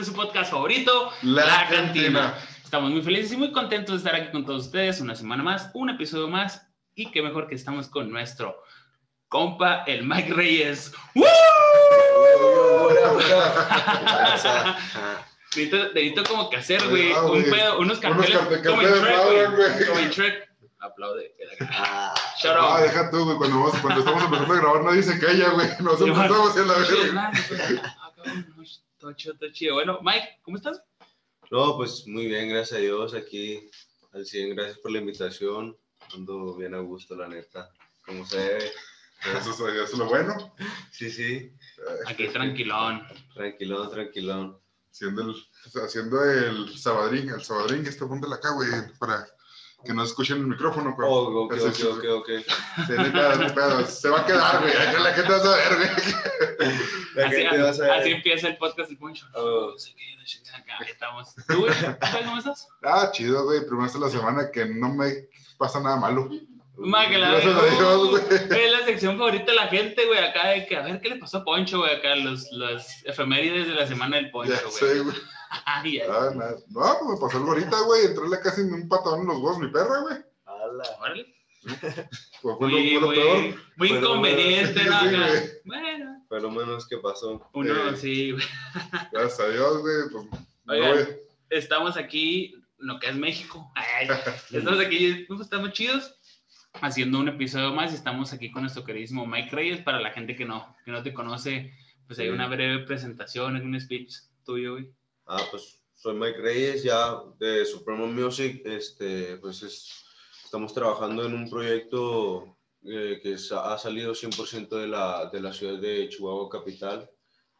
Este es su podcast favorito, La Cantina. Estamos muy felices y muy contentos de estar aquí con todos ustedes. Una semana más, un episodio más. Y qué mejor que estamos con nuestro compa, el Mike Reyes. ¡Woo! Necesito, necesito como que hacer, güey, Ah, un pedo, unos Unos carteles carte- como en carteles Shrek, aplaudan, güey. güey. Como en Shrek. Aplaude. Ah, Shout Ah, out. deja tú, güey. Cuando, cuando estamos empezando a grabar, nadie se calla, güey. Nos empezamos en la verga. Todo chido, todo chido. Bueno, Mike, ¿cómo estás? no, pues muy bien, gracias a Dios aquí al 100, gracias por la invitación. Ando bien a gusto, la neta, como se debe. Eso es, eso es lo bueno. Sí, sí, Aquí tranquilón. tranquilón, tranquilón. Haciendo el, haciendo el sabadrín, el sabadrín, este póntela acá, güey, para que no escuchen el micrófono, güey. Oh, ok, ok, es- ok, ok. Se va a quedar, güey. La gente va a saber, güey. La Así, gente va a saber. así empieza el podcast El Poncho. Oh. No sé qué, la chingada, acá estamos. ¿Tú, güey? ¿Tú, ¿Cómo estás? Ah, chido, güey. Primero esta es la semana que no me pasa nada malo. Ma, que la Gracias a Dios, güey. Es la sección favorita de la gente, güey, acá de que a ver qué le pasó a Poncho, güey, acá los, las efemérides de la semana del Poncho, Ya güey. sé, güey. Ay, ay, Ah, nada. No, pues me pasó algo ahorita, güey. Entré en la casa y me un patadón en los huevos mi perra, güey. Ala. órale. Pues fue lo, Muy, fue lo muy, peor. muy Pero, inconveniente, bueno, ¿no? sí, Acá. güey. Bueno, Fue lo menos que pasó. uno Eh. sí, güey. Gracias a Dios, güey. Pues, no, Oigan. güey. estamos aquí, en lo que es México. Ay, estamos aquí, pues, estamos chidos, haciendo un episodio más y estamos aquí con nuestro queridísimo Mike Reyes. Para la gente que no, que no te conoce, pues hay una breve presentación, un speech tuyo, güey. Ah, pues soy Mike Reyes, ya de Supremo Music. Este, pues es, estamos trabajando en un proyecto eh, que sa- ha salido 100% de la, de la ciudad de Chihuahua capital.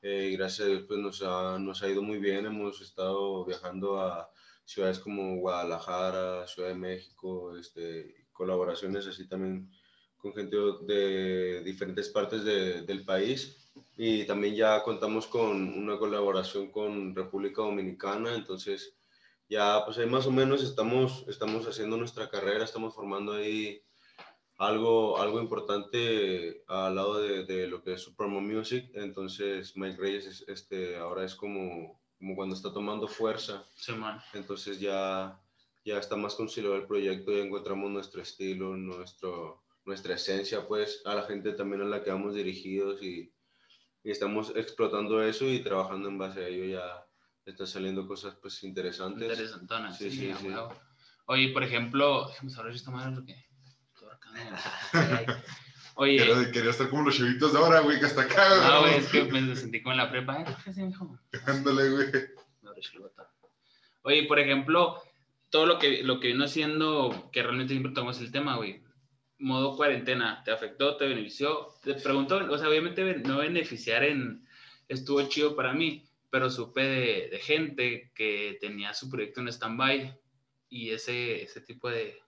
Eh, y gracias a Dios pues nos ha, nos ha ido muy bien. Hemos estado viajando a ciudades como Guadalajara, Ciudad de México, este, colaboraciones así también con gente de diferentes partes de- del país. Y también ya contamos con una colaboración con República Dominicana, entonces ya pues ahí más o menos estamos, estamos haciendo nuestra carrera, estamos formando ahí algo, algo importante al lado de, de lo que es Supremo Music, entonces Mike Reyes es, este, ahora es como, como cuando está tomando fuerza, Simón. entonces ya, ya está más conciliado el proyecto, ya encontramos nuestro estilo, nuestro, nuestra esencia, pues a la gente también a la que vamos dirigidos y, y estamos explotando eso y trabajando en base a ello ya están saliendo cosas pues interesantes. Interesantona, sí, Sí, sí, huevo. Oye, por ejemplo, déjame saber esta madre porque... todo acá, ¿no? Oye, Quería, quería estar como los chavitos de ahora, güey, que hasta acá, no, güey, es que me sentí como en la prepa. Ay, ¿qué? Ándale, güey. Oye, por ejemplo, todo lo que, lo que vino haciendo, que realmente siempre tomamos el tema, güey. Modo cuarentena, ¿te afectó, te benefició? Te pregunto, o sea, obviamente no beneficiar en, estuvo chido para mí, pero supe de, gente que tenía su proyecto en stand-by y ese, ese tipo de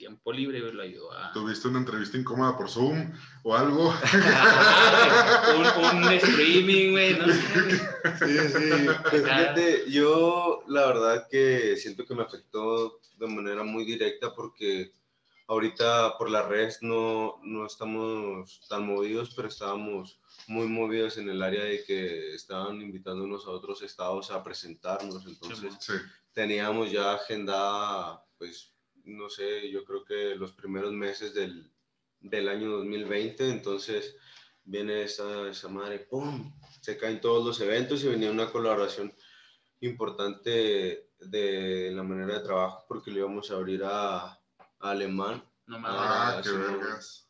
tiempo libre lo ayudó a... ¿Tuviste una entrevista incómoda por Zoom o algo? un, un streaming, güey, no sé. Sí, sí. Pues fíjate, yo la verdad que siento que me afectó de manera muy directa porque ahorita por las redes no, no estamos tan movidos, pero estábamos muy movidos en el área de que estaban invitándonos a otros estados a presentarnos. Entonces Sí. teníamos ya agendada, pues, no sé, yo creo que los primeros meses del, del año 2020, entonces viene esa, esa madre, ¡pum! Se caen todos los eventos y venía una colaboración importante de la manera de trabajo porque le íbamos a abrir a, a Alemán. No me Ah, qué vergas.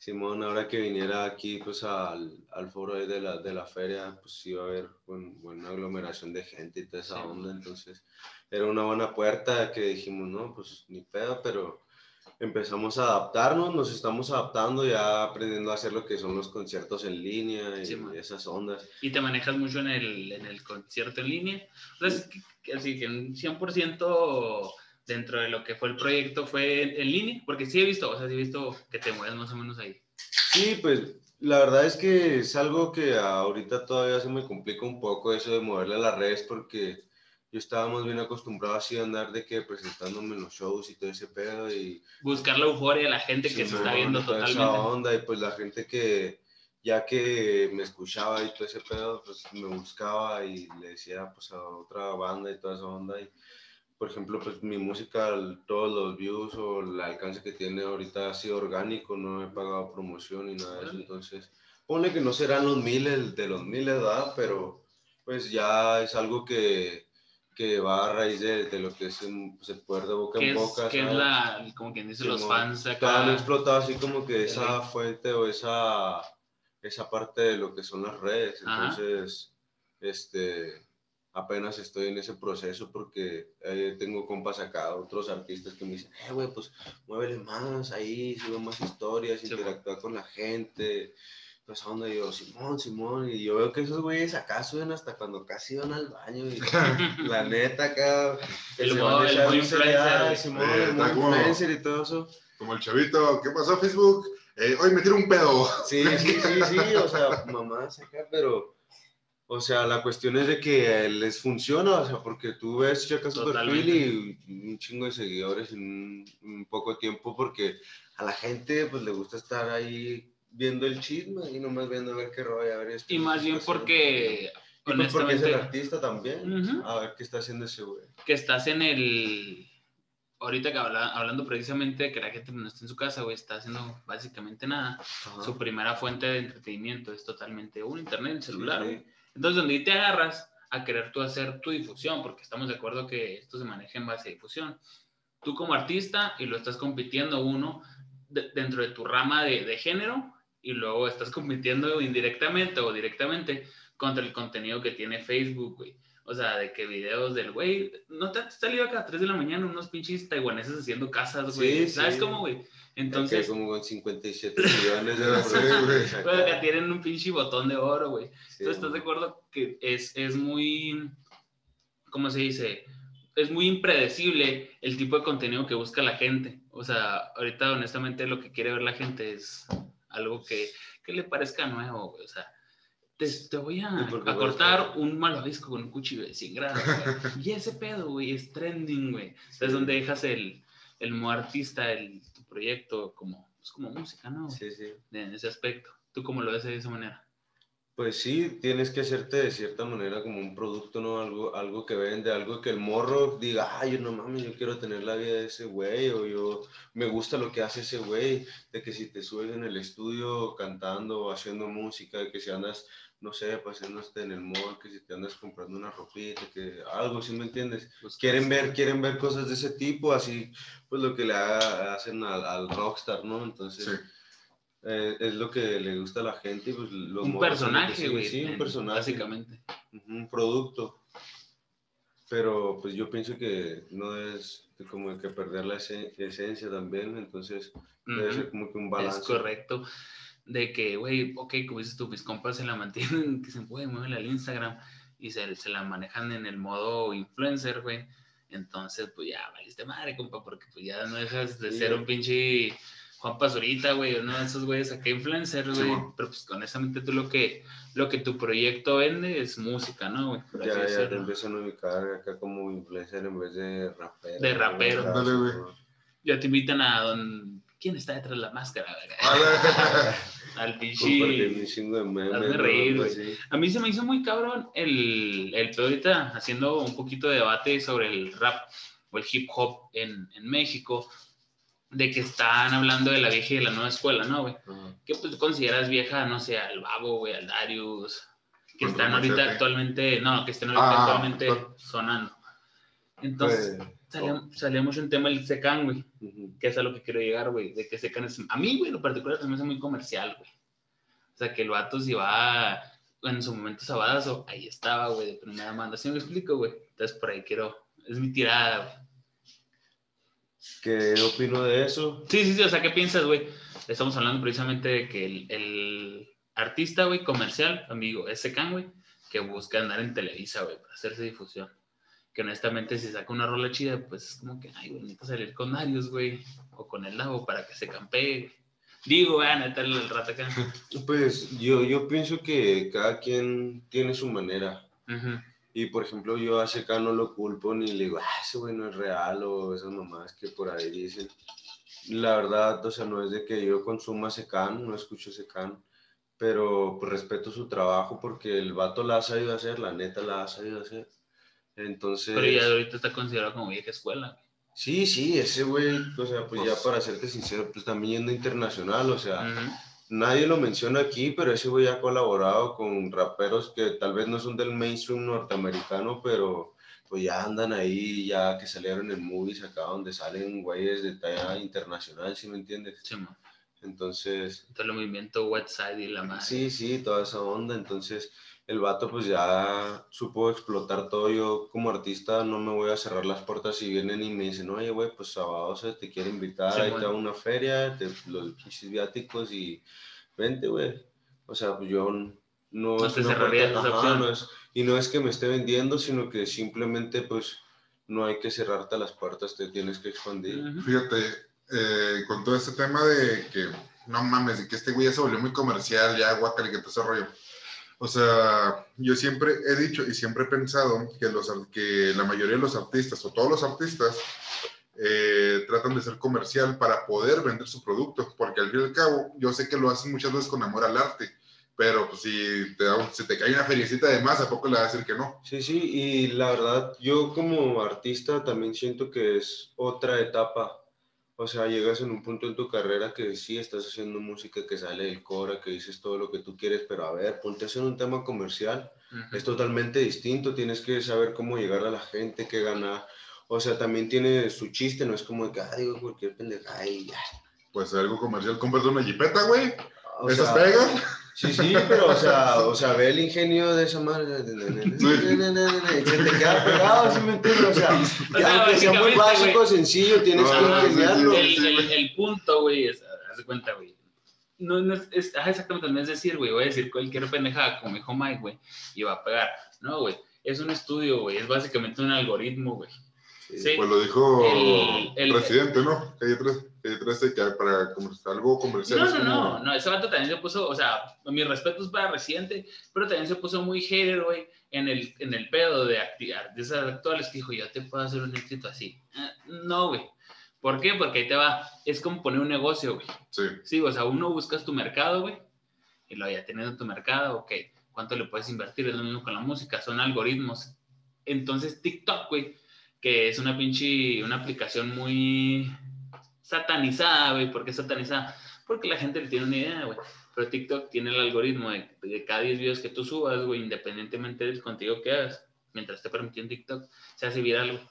Simón, ahora que viniera aquí pues al, al foro de la, de la feria, pues iba a haber buen- buena aglomeración de gente y toda esa Sí. onda, entonces era una buena puerta que dijimos, no, pues ni pedo, pero empezamos a adaptarnos, nos estamos adaptando, ya aprendiendo a hacer lo que son los conciertos en línea y Sí, esas ondas. y te manejas mucho en el, en el concierto en línea. Entonces, que, que así que un 100% dentro de lo que fue el proyecto fue en, en línea, porque sí he visto, o sea, sí he visto que te mueves más o menos ahí. Sí, pues la verdad es que es algo que ahorita todavía se me complica un poco eso de moverle a las redes porque yo estaba más bien acostumbrado así a andar de que presentándome en los shows y todo ese pedo y Buscar la euforia de la gente que se está viendo toda esa totalmente. onda y pues la gente que, ya que me escuchaba y todo ese pedo, pues me buscaba y le decía pues a otra banda y toda esa onda. Y, por ejemplo, pues mi música, todos los views o el alcance que tiene ahorita ha sido orgánico, no he pagado promoción ni nada de eso. Entonces, pone que no serán los miles de los miles, ¿verdad? Pero pues ya es algo que, que va a raíz de, de lo que es el, pues, el poder de boca ¿Qué en boca. qué es la, como quien dice, los Simón. fans acá? explotado así como que esa fuente o esa, esa parte de lo que son las redes. Ajá. Entonces, este, apenas estoy en ese proceso porque eh, tengo compas acá, otros artistas que me dicen, eh, güey, pues muévele más ahí, sube más historias, Sí, interactúa con la gente. Pues onda, y yo, Simón, Simón, y yo veo que esos güeyes acá suben hasta cuando casi van al baño, y la neta acá, que El se modo- van a echar influencer. Simón, Eh, el influencer y todo eso. Como el chavito, ¿qué pasó Facebook? Eh, hoy me tiro un pedo. Sí, sí, sí, sí, o sea, mamás acá, pero, o sea, la cuestión es de que les funciona, o sea, porque tú ves, checas Totalmente. perfil y un chingo de seguidores en un, un poco tiempo, porque a la gente, pues, le gusta estar ahí viendo el chisme y nomás viendo a ver qué rollo, a ver esto. Y más bien porque, Y pues porque es el artista también, Ujú. a ver qué está haciendo ese güey. que estás en el... Ahorita que habla- hablando precisamente de que la gente no está en su casa, güey, está haciendo básicamente nada. Su primera fuente de entretenimiento es totalmente un internet, el celular, Sí, sí. Entonces, donde te agarras a querer tú hacer tu difusión, porque estamos de acuerdo que esto se maneja en base a difusión. Tú como artista y lo estás compitiendo uno de- dentro de tu rama de, de género y luego estás compitiendo indirectamente o directamente contra el contenido que tiene Facebook, güey. O sea, de que videos del güey, ¿no te has salido acá a 3 de la mañana unos pinches taiwaneses haciendo casas, güey? Sí, ¿Sabes sí. cómo, güey? Entonces, Entonces, como con 57 millones de reproducciones güey. acá. acá tienen un pinche botón de oro, güey. Sí, ¿Tú estás de acuerdo que es, es muy, ¿cómo se dice? Es muy impredecible el tipo de contenido que busca la gente. O sea, ahorita honestamente lo que quiere ver la gente es algo que, que le parezca nuevo, güey. O sea, te, te voy a, ¿Y por qué a cortar un malvavisco con un cuchillo de 100 grados, güey. Y ese pedo, güey, es trending, güey. Es donde dejas el, el modo artista, el, tu proyecto como, pues, como música, ¿no? Sí, sí. En ese aspecto. ¿Tú cómo lo ves de esa manera? Pues sí, tienes que hacerte de cierta manera como un producto, ¿no? Algo, algo que vende, algo que el morro diga, ay, no mames, yo quiero tener la vida de ese güey, o yo me gusta lo que hace ese güey, de que si te subes en el estudio cantando o haciendo música, de que si andas, no sé, paseándote en el mall, que si te andas comprando una ropita, que algo, ¿sí me entiendes? Pues, Quieren ver, quieren ver cosas de ese tipo, así, pues lo que le ha- hacen al, al rockstar, ¿no? Entonces... Sí. Eh, es lo que le gusta a la gente. Pues, un lo que personaje, güey. Sí, un personaje. Básicamente. Un producto. Pero pues yo pienso que no es como que perder la esen- esencia también. Entonces debe Ujú. ser como que un balance. Es correcto. De que, güey, ok, como dices tú, mis compas se la mantienen, que se pueden mueven al Instagram y se, se la manejan en el modo influencer, güey. Entonces, pues ya valiste madre, compa, porque pues ya no dejas de Sí, ser un pinche Juan Pazurita, güey, uno de esos güeyes acá influencers, güey. Pero pues honestamente tú lo que, lo que tu proyecto vende es música, ¿no, güey? Por así Ya, ya te empiezan a ubicar acá como influencer en vez de rapero. De rapero. Ándale, güey. Ya te invitan a don... ¿Quién está detrás de la máscara? güey? Al pinche... A mí se me hizo muy cabrón el, el pedo ahorita haciendo un poquito de debate sobre el rap o el hip hop en, en México, de que están hablando de la vieja y de la nueva escuela, ¿no, güey? Ajá. ¿Qué pues, consideras vieja, no sé, al Babo, güey, al Darius, que están ahorita Machete. actualmente, no, que están ahorita Ah, actualmente con- sonando? Entonces, Pues, salía, salía mucho el tema del Secan, güey, ujú. que es a lo que quiero llegar, güey, de que Secan es, a mí, güey, en lo particular, me hace muy comercial, güey. O sea, que el vato si va en su momento sabadazo, ahí estaba, güey, de primera mano. ¿Sí me explico, güey? Entonces, por ahí quiero, es mi tirada, güey. ¿Qué opino de eso? Sí, sí, sí, o sea, ¿qué piensas, güey? Estamos hablando precisamente de que el, el artista, güey, comercial, amigo, ese can, güey, que busca andar en Televisa, güey, para hacerse difusión. Que honestamente, si saca una rola chida, pues es como que, ay, güey, necesito salir con Darius, güey, o con el Lavo para que se campee. Digo, güey, neta, el rato acá. Pues yo, yo pienso que cada quien tiene su manera. Ujú. Y por ejemplo, yo a Seca no lo culpo ni le digo, ah, ese güey no es real o esas mamás que por ahí dicen. La verdad, o sea, no es de que yo consuma Secan, no escucho Secan, pero pues respeto su trabajo porque el vato la ha sabido hacer, la neta la ha sabido hacer. Entonces... Pero ya ahorita está considerado como vieja escuela. Sí, sí, ese güey, o sea, pues, ya para serte sincero, pues también yendo internacional, o sea, Ujú. Nadie lo menciona aquí, pero ese güey ha colaborado con raperos que tal vez no son del mainstream norteamericano, pero pues ya andan ahí, ya que salieron en movies acá donde salen güeyes de talla internacional, ¿sí me entiendes? Sí, mo. Entonces, Todo el movimiento Westside y la madre. sí, sí, toda esa onda, entonces el vato pues ya supo explotar todo, yo como artista no me voy a cerrar las puertas si vienen y me dicen, oye, güey, pues sábado se te quiere invitar, Sí, ahí te hago una feria, te, los pinches viáticos y vente, güey. O sea, pues yo no... No es te una cerrarías puerta- esa ajá, opción. no es- y no es que me esté vendiendo, sino que simplemente pues no hay que cerrarte las puertas, te tienes que expandir. Ujú. Fíjate, eh, con todo este tema de que, no mames, de que este güey ya se volvió muy comercial, ya guacal, que todo ese rollo. O sea, yo siempre he dicho y siempre he pensado que, los, que la mayoría de los artistas o todos los artistas eh, tratan de ser comercial para poder vender su producto, porque al fin y al cabo, yo sé que lo hacen muchas veces con amor al arte, pero pues si te, da, si te cae una feriecita de más, ¿a poco le vas a decir que no? Sí, sí, y la verdad, yo como artista también siento que es otra etapa. O sea, llegas en un punto en tu carrera que sí estás haciendo música que sale del cora, que dices todo lo que tú quieres, pero a ver, ponte a hacer un tema comercial. Ujú. Es totalmente distinto, tienes que saber cómo llegar a la gente, qué ganar. O sea, también tiene su chiste, no es como de que, ah, digo cualquier pendejada y ya. Pues algo comercial, compras una jipeta, güey, O esas sea, pegan. Sí, sí, pero o sea, o sea, ve el ingenio de esa madre. Se te queda pegado, ¿sí me entiendes? O sea, y sea, aunque sea muy básico, güey. sencillo, tienes No, que no, sí, ingeniarlo. sí, el, el, el punto, güey, es, haz de cuenta, güey. No, no es, es- ajá, exactamente, no es decir, güey, voy a decir cualquier pendejada, como dijo Mike, güey, y va a pegar. No, güey, es un estudio, güey, es básicamente un algoritmo, güey. Sí. Pues lo dijo El- el- presidente, ¿no? Calle 13, Calle 13 que para comer- algo comercial No, no, no, no, ese vato también se puso, o sea, mis respetos para Residente, pero también se puso muy hater, güey, en el, en el pedo de activar, de esas actuales que dijo, yo te puedo hacer un éxito así. Eh, no, güey. ¿Por qué? Porque ahí te va, es como poner un negocio, güey. Sí, Sí, o sea, uno buscas tu mercado, güey, y lo ya teniendo tu mercado, ok, ¿cuánto le puedes invertir? Es lo mismo con la música, son algoritmos. Entonces, TikTok, güey, que es una pinche, una aplicación muy satanizada, güey, ¿por qué satanizada? Porque la gente le tiene una idea, güey. Pero TikTok tiene el algoritmo de, de cada 10 videos que tú subas, güey, independientemente del contenido que hagas, mientras te permitiendo TikTok, se hace viral, güey.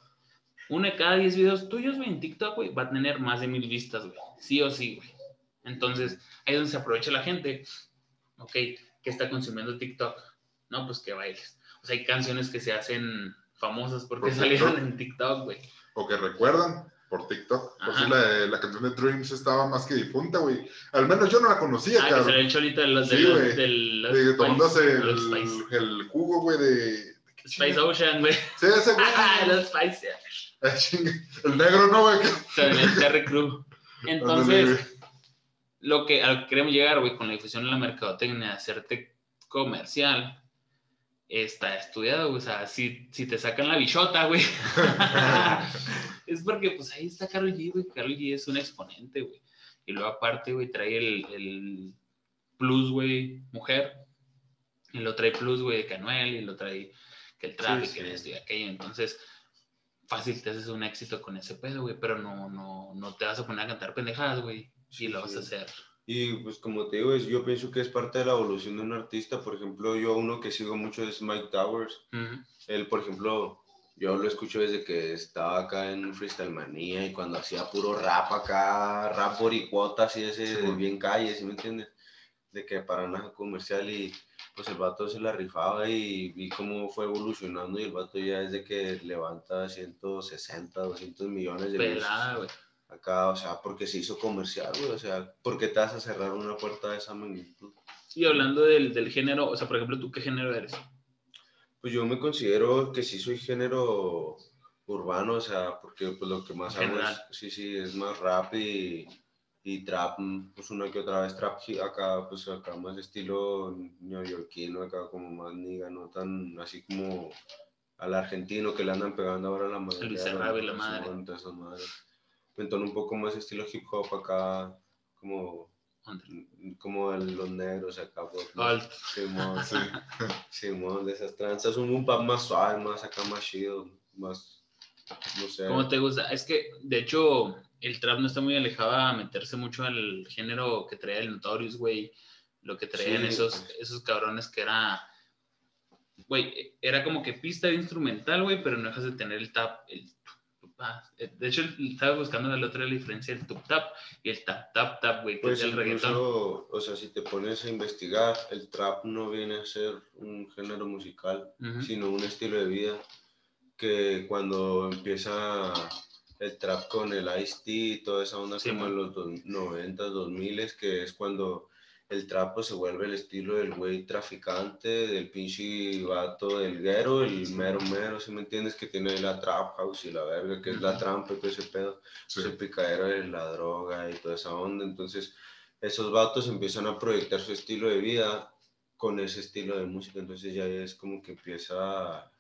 Uno de cada 10 videos tuyos, güey, en TikTok, güey, va a tener más de mil vistas, güey. Sí o sí, güey. Entonces, ahí es donde se aprovecha la gente, ok, que está consumiendo TikTok, no, pues que bailes. O sea, hay canciones que se hacen famosas porque Por salieron en TikTok, güey. o que recuerdan por TikTok. Por si la, la canción de Dreams estaba más que difunta, güey. Al menos yo no la conocía, Ah, que cabrón. el cholito de los, de Sí, los, del- los De, tomándose los el, jugo, güey, de... Spice Ocean, güey. Sí, ese güey. los Spice. Ah. El negro, ¿no, güey? Terry Crew. Entonces, lo que, a lo que queremos llegar, güey, con la difusión de la mercadotecnia, hacerte comercial, está estudiado, güey. O sea, si, si te sacan la bichota, güey. es porque, pues, ahí está Carol G, güey. Carol G es un exponente, güey. Y luego, aparte, güey, trae el, el plus, güey, mujer. Y lo trae plus, güey, de Canuel. Y lo trae que el tráfico, sí. que esto y aquello. Entonces, fácil te haces un éxito con ese pedo, güey. Pero no, no, no te vas a poner a cantar pendejadas, güey. Sí, y lo vas a hacer. Y pues como te digo, es- yo pienso que es parte de la evolución de un artista. Por ejemplo, yo uno que sigo mucho es Mike Towers. Él, por ejemplo, yo lo escucho desde que estaba acá en Freestyle Manía y cuando hacía puro rap acá, rap boricuota, así ese Sí, de bien calle, ¿sí me entiendes? De que para nada comercial y pues el vato se la rifaba y vi cómo fue evolucionando y el vato ya desde que levanta 160, 200 millones de Pelada, güey. acá, o sea, porque se hizo comercial, güey, o sea, ¿por qué te vas a cerrar una puerta de esa magnitud? Y hablando del, del género, o sea, por ejemplo, ¿tú qué género eres? Pues yo me considero que sí soy género urbano, o sea, porque pues lo que más hago es, sí, sí, es más rap y, y trap, pues una que otra vez trap acá, pues acá más estilo neoyorquino, acá como más niga, no tan así como al argentino que le andan pegando ahora la madre. Luis la madre. Esa madre. Me entono un poco más estilo hip hop acá, como Como el- los negros acá, pues. Alt. Simón, Sí. Simón, de esas tranzas, un, pop más suave, más acá, más chido, más, no sé. ¿Cómo te gusta? Es que, de hecho, el trap no está muy alejado a meterse mucho al género que traía el Notorious, güey. Lo que traían Sí. esos, esos cabrones que era. Güey, era como que pista de instrumental, güey, pero no dejas de tener el tap. El, ah, de hecho, estaba buscando el otro la diferencia del tup tap y el tap tap tap, güey, que Pues es el reggaetón. o sea, si te pones a investigar, el trap no viene a ser un género musical, Ujú. sino un estilo de vida que cuando empieza el trap con el Ice-T y toda esa onda Sí, como en los dos- 90, 2000, que es cuando el trap pues, se vuelve el estilo del güey traficante, del pinche vato del guero, el mero mero, si me entiendes? Que tiene la trap house y la verga, que es la trampa y todo ese pedo Sí. ese picadero de la droga y toda esa onda. Entonces, esos vatos empiezan a proyectar su estilo de vida con ese estilo de música. Entonces, ya es como que empieza a,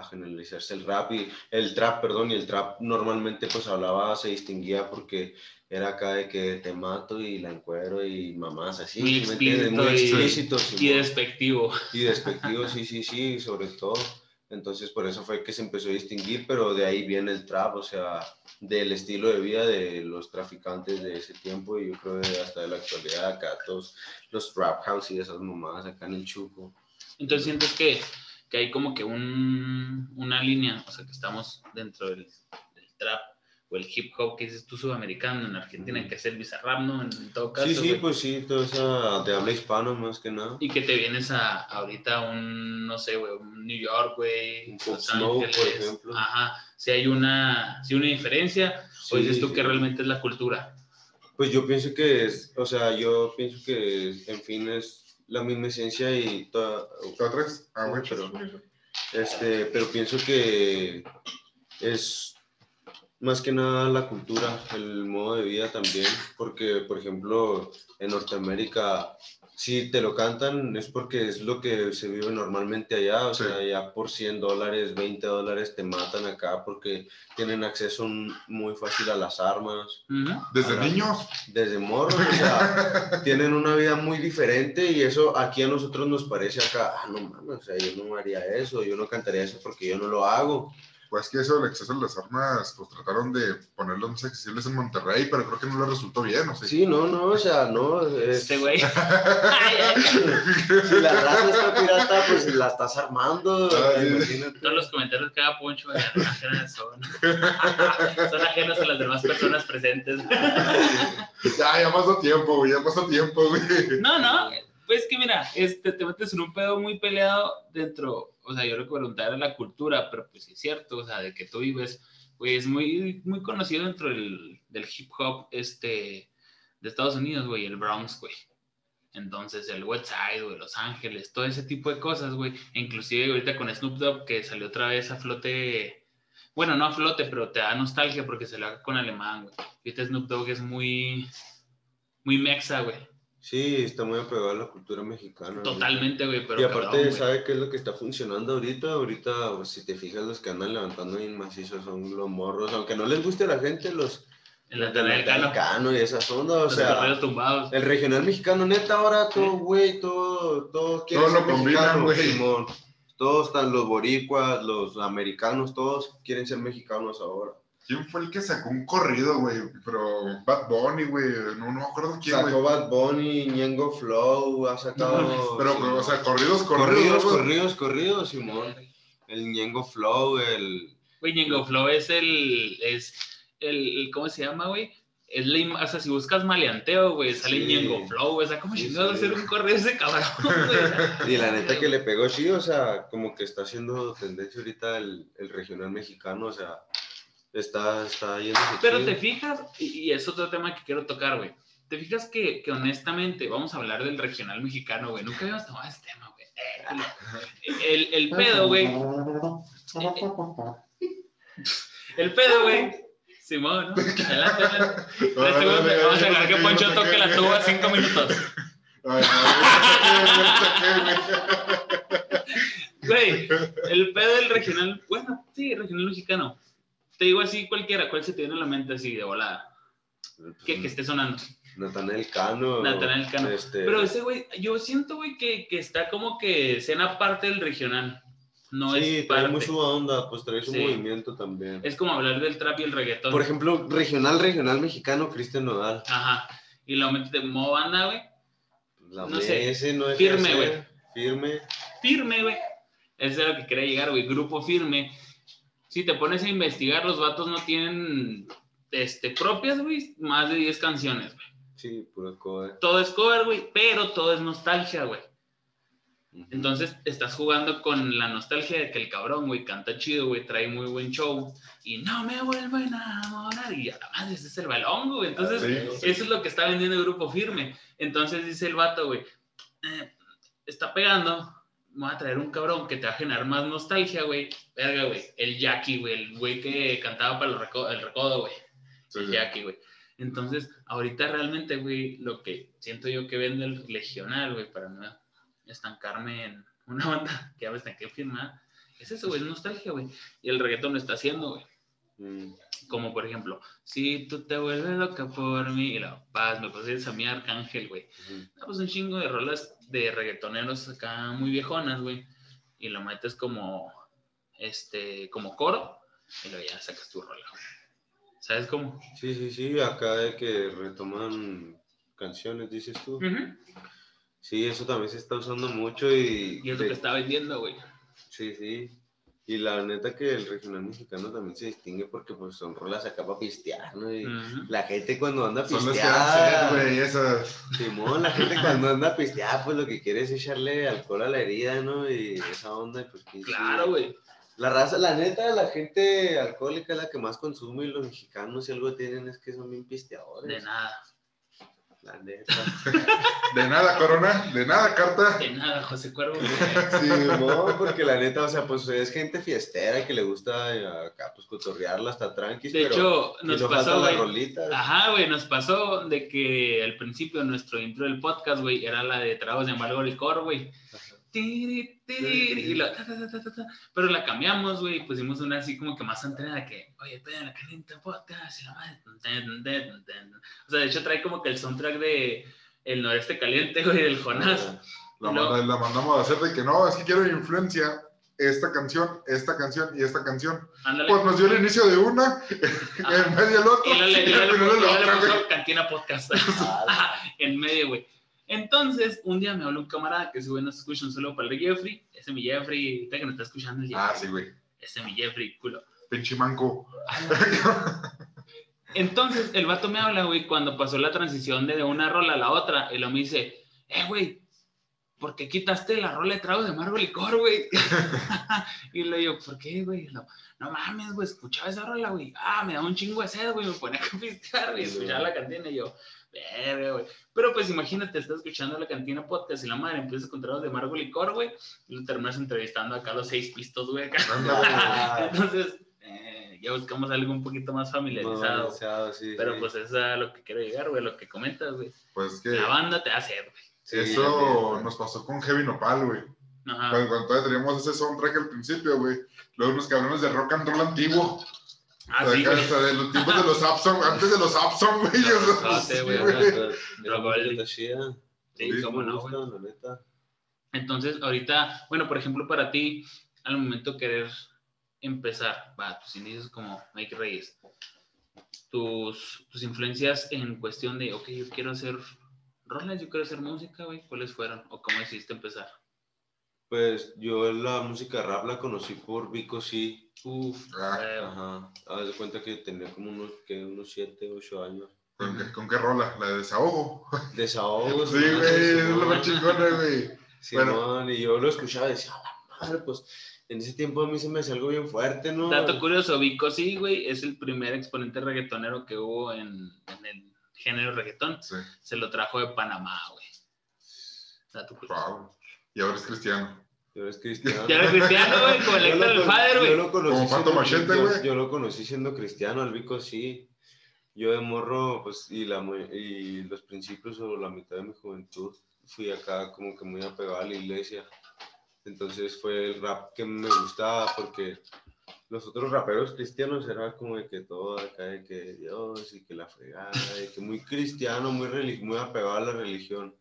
a generalizarse el rap y el trap, perdón, y el trap normalmente pues hablaba, se distinguía porque era acá de que te mato y la encuero y mamás así. Muy ¿sí me entiendes? Muy explícito y- explícito. Y despectivo. Y despectivo, sí, sí, sí, sobre todo. Entonces, por eso fue que se empezó a distinguir, pero de ahí viene el trap, o sea, del estilo de vida de los traficantes de ese tiempo y yo creo que hasta de la actualidad, acá todos los trap house y esas mamadas acá en el Chuco. Entonces sientes que, que hay como que un, una línea, o sea, que estamos dentro del, del trap o el hip hop que dices tú sudamericano en Argentina, que es el bizarrap, ¿no? En, en todo caso. Sí, sí, güey. pues sí, toda esa de habla hispana más que nada. Y que te vienes a ahorita un, no sé, güey, un New York, güey, Un Los Smoke, por Ángeles. ejemplo. Ajá. Si hay una, si una diferencia, o Sí, dices tú sí. que realmente es la cultura. Pues yo pienso que es, o sea, yo pienso que en fin es la misma esencia y toda, ¿Te traes? Ah, pero- pero... Este, pero pienso que es más que nada la cultura, el modo de vida también, porque, por ejemplo, en Norteamérica, si te lo cantan es porque es lo que se vive normalmente allá, o Sí. sea, ya por 100 dólares, 20 dólares te matan acá porque tienen acceso un- muy fácil a las armas. Desde niños. desde morros, o sea, tienen una vida muy diferente y eso aquí a nosotros nos parece acá, ah, no mames, o sea, yo no haría eso, yo no cantaría eso porque yo no lo hago. Pues que eso del acceso a las armas, pues trataron de ponerlos más accesibles en Monterrey, pero creo que no les resultó bien, ¿o sí? Sí, no, no, o sea, no, es- Este güey. si la raza está pirata, pues la estás armando, imagínate. Todos los comentarios que haga Poncho de son, son ajenos a las demás personas presentes. Ya, ya pasó tiempo, güey, ya pasó tiempo, güey. No, no, pues que mira, este, te metes en un pedo muy peleado dentro, o sea, yo lo que preguntar la cultura, pero pues sí es cierto, o sea, de que tú vives, güey, es muy, muy conocido dentro del, del hip hop, este, de Estados Unidos, güey, el Bronx, güey. Entonces, el West Side, güey, Los Ángeles, todo ese tipo de cosas, güey. Inclusive ahorita con Snoop Dogg, que salió otra vez a flote, bueno, no a flote, pero te da nostalgia porque se lo haga con alemán, güey. Ahorita Snoop Dogg es muy, muy mexa, güey. Sí, está muy apegado a la cultura mexicana. Totalmente, güey, pero Y aparte, cabrón, güey. ¿sabe qué es lo que está funcionando ahorita? Ahorita, pues, si te fijas, los que andan levantando bien macizo son los morros, aunque no les guste a la gente, los Cano, Cano y esas ondas, o los sea, tumbados. el regional mexicano, neta, ahora todo, güey, todo, todo quiere Todo ser lo combinan, mexicano, güey. Simón. Todos están los boricuas, los americanos, todos quieren ser mexicanos ahora. ¿Quién fue el que sacó un corrido, güey? Pero Bad Bunny, güey, no, no me acuerdo quién, Sacó. Bad Bunny, Ñengo Flow, ha sacado... Pero, Simón. o sea, corridos, corridos, corridos, corridos, corridos, Simón. El Ñengo Flow, el... Güey, Ñengo Flow es el, es el, el- ¿cómo se llama, güey? Es la o sea, si buscas maleanteo, güey, sale Sí. Ñengo Flow, güey, o sea, ¿cómo Sí, chingados sí. hacer un correo ese cabrón, güey? Y la neta que le pegó sí, o sea, como que está haciendo tendencia ahorita el, el regional mexicano, o sea, está, está yendo. Pero te fijas, y, es otro tema que quiero tocar, güey. Te fijas que, que honestamente, vamos a hablar del regional mexicano, güey. Nunca habíamos tomado este tema, güey. Eh, El, el pedo, güey. El pedo, güey. Simón, ¿no? Adelante, adelante. Vamos a dejar que Poncho toque la tuba cinco minutos. Güey, el pedo del regional, bueno, sí, regional mexicano. Te digo así cualquiera, ¿cuál se te viene a la mente así de volada? Que, que esté sonando. Natanael Cano. Natanael Cano. Este, Pero ese güey, yo siento, güey, que, que está como que escena parte del regional. No sí, es trae muy su onda, pues trae su Sí. movimiento también. Es como hablar del trap y el reggaetón. Por ejemplo, regional, regional mexicano, Cristian Nodal. Ajá. Y lo metes de modo banda, güey. La No sé, ese no deja firme, güey. Firme. Firme, güey. Eso es lo que quería llegar, güey. Grupo firme. Si te pones a investigar, los vatos no tienen este, propias, güey, más de 10 canciones, güey. Sí, puro cover. Todo es cover, güey, pero todo es nostalgia, güey. Ujú. Entonces estás jugando con la nostalgia de que el cabrón, güey, canta chido, güey, trae muy buen show y no me vuelvo a enamorar y además ese es el balón, güey. Entonces, Sí, eso es lo que está vendiendo el grupo firme. Entonces dice el vato, güey, eh, está pegando, voy a traer un cabrón que te va a generar más nostalgia, güey. Verga, güey, el Jackie, güey, el güey que cantaba para el, reco- el recodo, güey. Sí, El. Jackie, güey. Entonces, ahorita realmente, güey, lo que siento yo que vende el legional, güey, para no estancarme en una banda que ya me estanqué firma, es eso, güey, es nostalgia, güey. Y el reggaetón lo está haciendo, güey. Mm. Como por ejemplo, si tú te vuelves loca por mí, y la paz, me pasé a mi arcángel, güey. Pues un chingo de rolas de reggaetoneros acá muy viejonas, güey. Y lo metes como, este, como coro, y luego ya sacas tu rola, güey. ¿Sabes cómo? Sí, sí, sí, acá de que retoman canciones, dices tú. Sí, eso también se está usando mucho y... Y es lo que está vendiendo, güey. Sí, sí. Y la neta que el regional mexicano también se distingue porque pues son rolas acá para pistear, ¿no? Y la gente cuando anda pisteada, güey, esas. Simón, la gente cuando anda pisteada, pues lo que quiere es echarle alcohol a la herida, ¿no? Y esa onda, pues. Claro, güey. La raza, la neta, la gente alcohólica es la que más consume y los mexicanos si algo tienen es que son bien pisteadores. De nada. La neta. De nada, Corona, de nada, carta. De nada, José Cuervo. Sí, no, porque la neta, o sea, pues es gente fiestera que le gusta eh, acá, pues cotorrearla hasta tranqui. De hecho, nos pasó, las güey. rolitas. Ajá, güey, nos pasó de que al principio nuestro intro del podcast, güey, era la de Tragos de Amargo Licor, güey. Tiri, tiri, y la ta, ta, ta, ta, ta, ta. Pero la cambiamos, güey, y pusimos una así como que más entrenada que, oye, pega la caliente podcast y la madre. O sea, de hecho trae como que el soundtrack de El Noreste Caliente, güey, del Jonás. La, No. la mandamos a hacer de que no, es que quiero influencia. Esta canción, esta canción y esta canción. Ándale. Pues nos dio el inicio de una, en medio el otro, Y le, y la le puso Cantina Podcast. En medio, güey. Entonces, un día me habló un camarada que güey no se escucha un solo para el de Jeffrey. Ese mi Jeffrey, ahorita que nos está escuchando el Ah, Jeffrey. sí, güey. Ese mi Jeffrey, culo. Pinche manco. Entonces, el vato me habla, güey, cuando pasó la transición de una rola a la otra. Y lo me dice, eh, güey, ¿por qué quitaste la rola de trago de amargo licor, güey? y le digo, ¿por qué, güey? No, no mames, güey, escuchaba esa rola, güey. Ah, me da un chingo de sed, güey, me ponía a pistear, güey, escuchaba la cantina y yo, verga, güey. Pero pues imagínate, estás escuchando la cantina podcast y la madre empieza con tragos de amargo licor, güey, y lo terminas entrevistando acá a los seis pistos, güey, acá. Entonces, eh, ya buscamos algo un poquito más familiarizado. sí, Pero sí. pues es a lo que quiero llegar, güey, lo que comentas, güey. Pues que La banda te hace, güey. Sí, eso nos pasó con Heavy Nopal, güey. Ajá. Cuando, cuando todavía teníamos ese soundtrack al principio, güey. Luego unos cabrones de rock and roll antiguo. Ah, sí, sea, de los tiempos de los Abson, antes de los Abson, güey. Los o sea, Abson, sí, güey, güey. Era Rock música chida. Sí, Sí, cómo Me no, güey. gusta, la neta. Entonces, ahorita, bueno, por ejemplo, para ti, al momento de querer empezar, va, tus inicios como Mike Reyes, tus, tus influencias en cuestión de, ok, yo quiero hacer roles, yo quiero hacer música, güey, ¿cuáles fueron? ¿O cómo decidiste empezar? Pues yo la música rap la conocí por Vico sí. Uf, Ah. Ajá. Haz de cuenta que tenía como unos, que unos 7, 8 años. ¿Con, qué- ¿Con qué rola? La de desahogo. Desahogos. Sí, güey, es lo más chingona, güey. Simón, y yo lo escuchaba y decía, a la madre, pues en ese tiempo a mí se me hacía algo bien fuerte, ¿no? Dato curioso, Vico sí, güey, es el primer exponente reggaetonero que hubo en, en el género reggaetón. Sí, Se lo trajo de Panamá, güey. Dato curioso. wow. Y ahora es cristiano. Yo eres cristiano. Ya era cristiano, güey, como el Yo Héctor lo del con- Fader, Yo güey. lo conocí Como Machete, yo- güey. Yo lo conocí siendo cristiano, al Vico sí. Yo de morro, pues, y, la, y los principios o la mitad de mi juventud, fui acá como que muy apegado a la iglesia. Entonces fue el rap que me gustaba porque los otros raperos cristianos era como de que todo acá de que Dios y que la fregada, y que muy cristiano, muy, relig- muy apegado a la religión.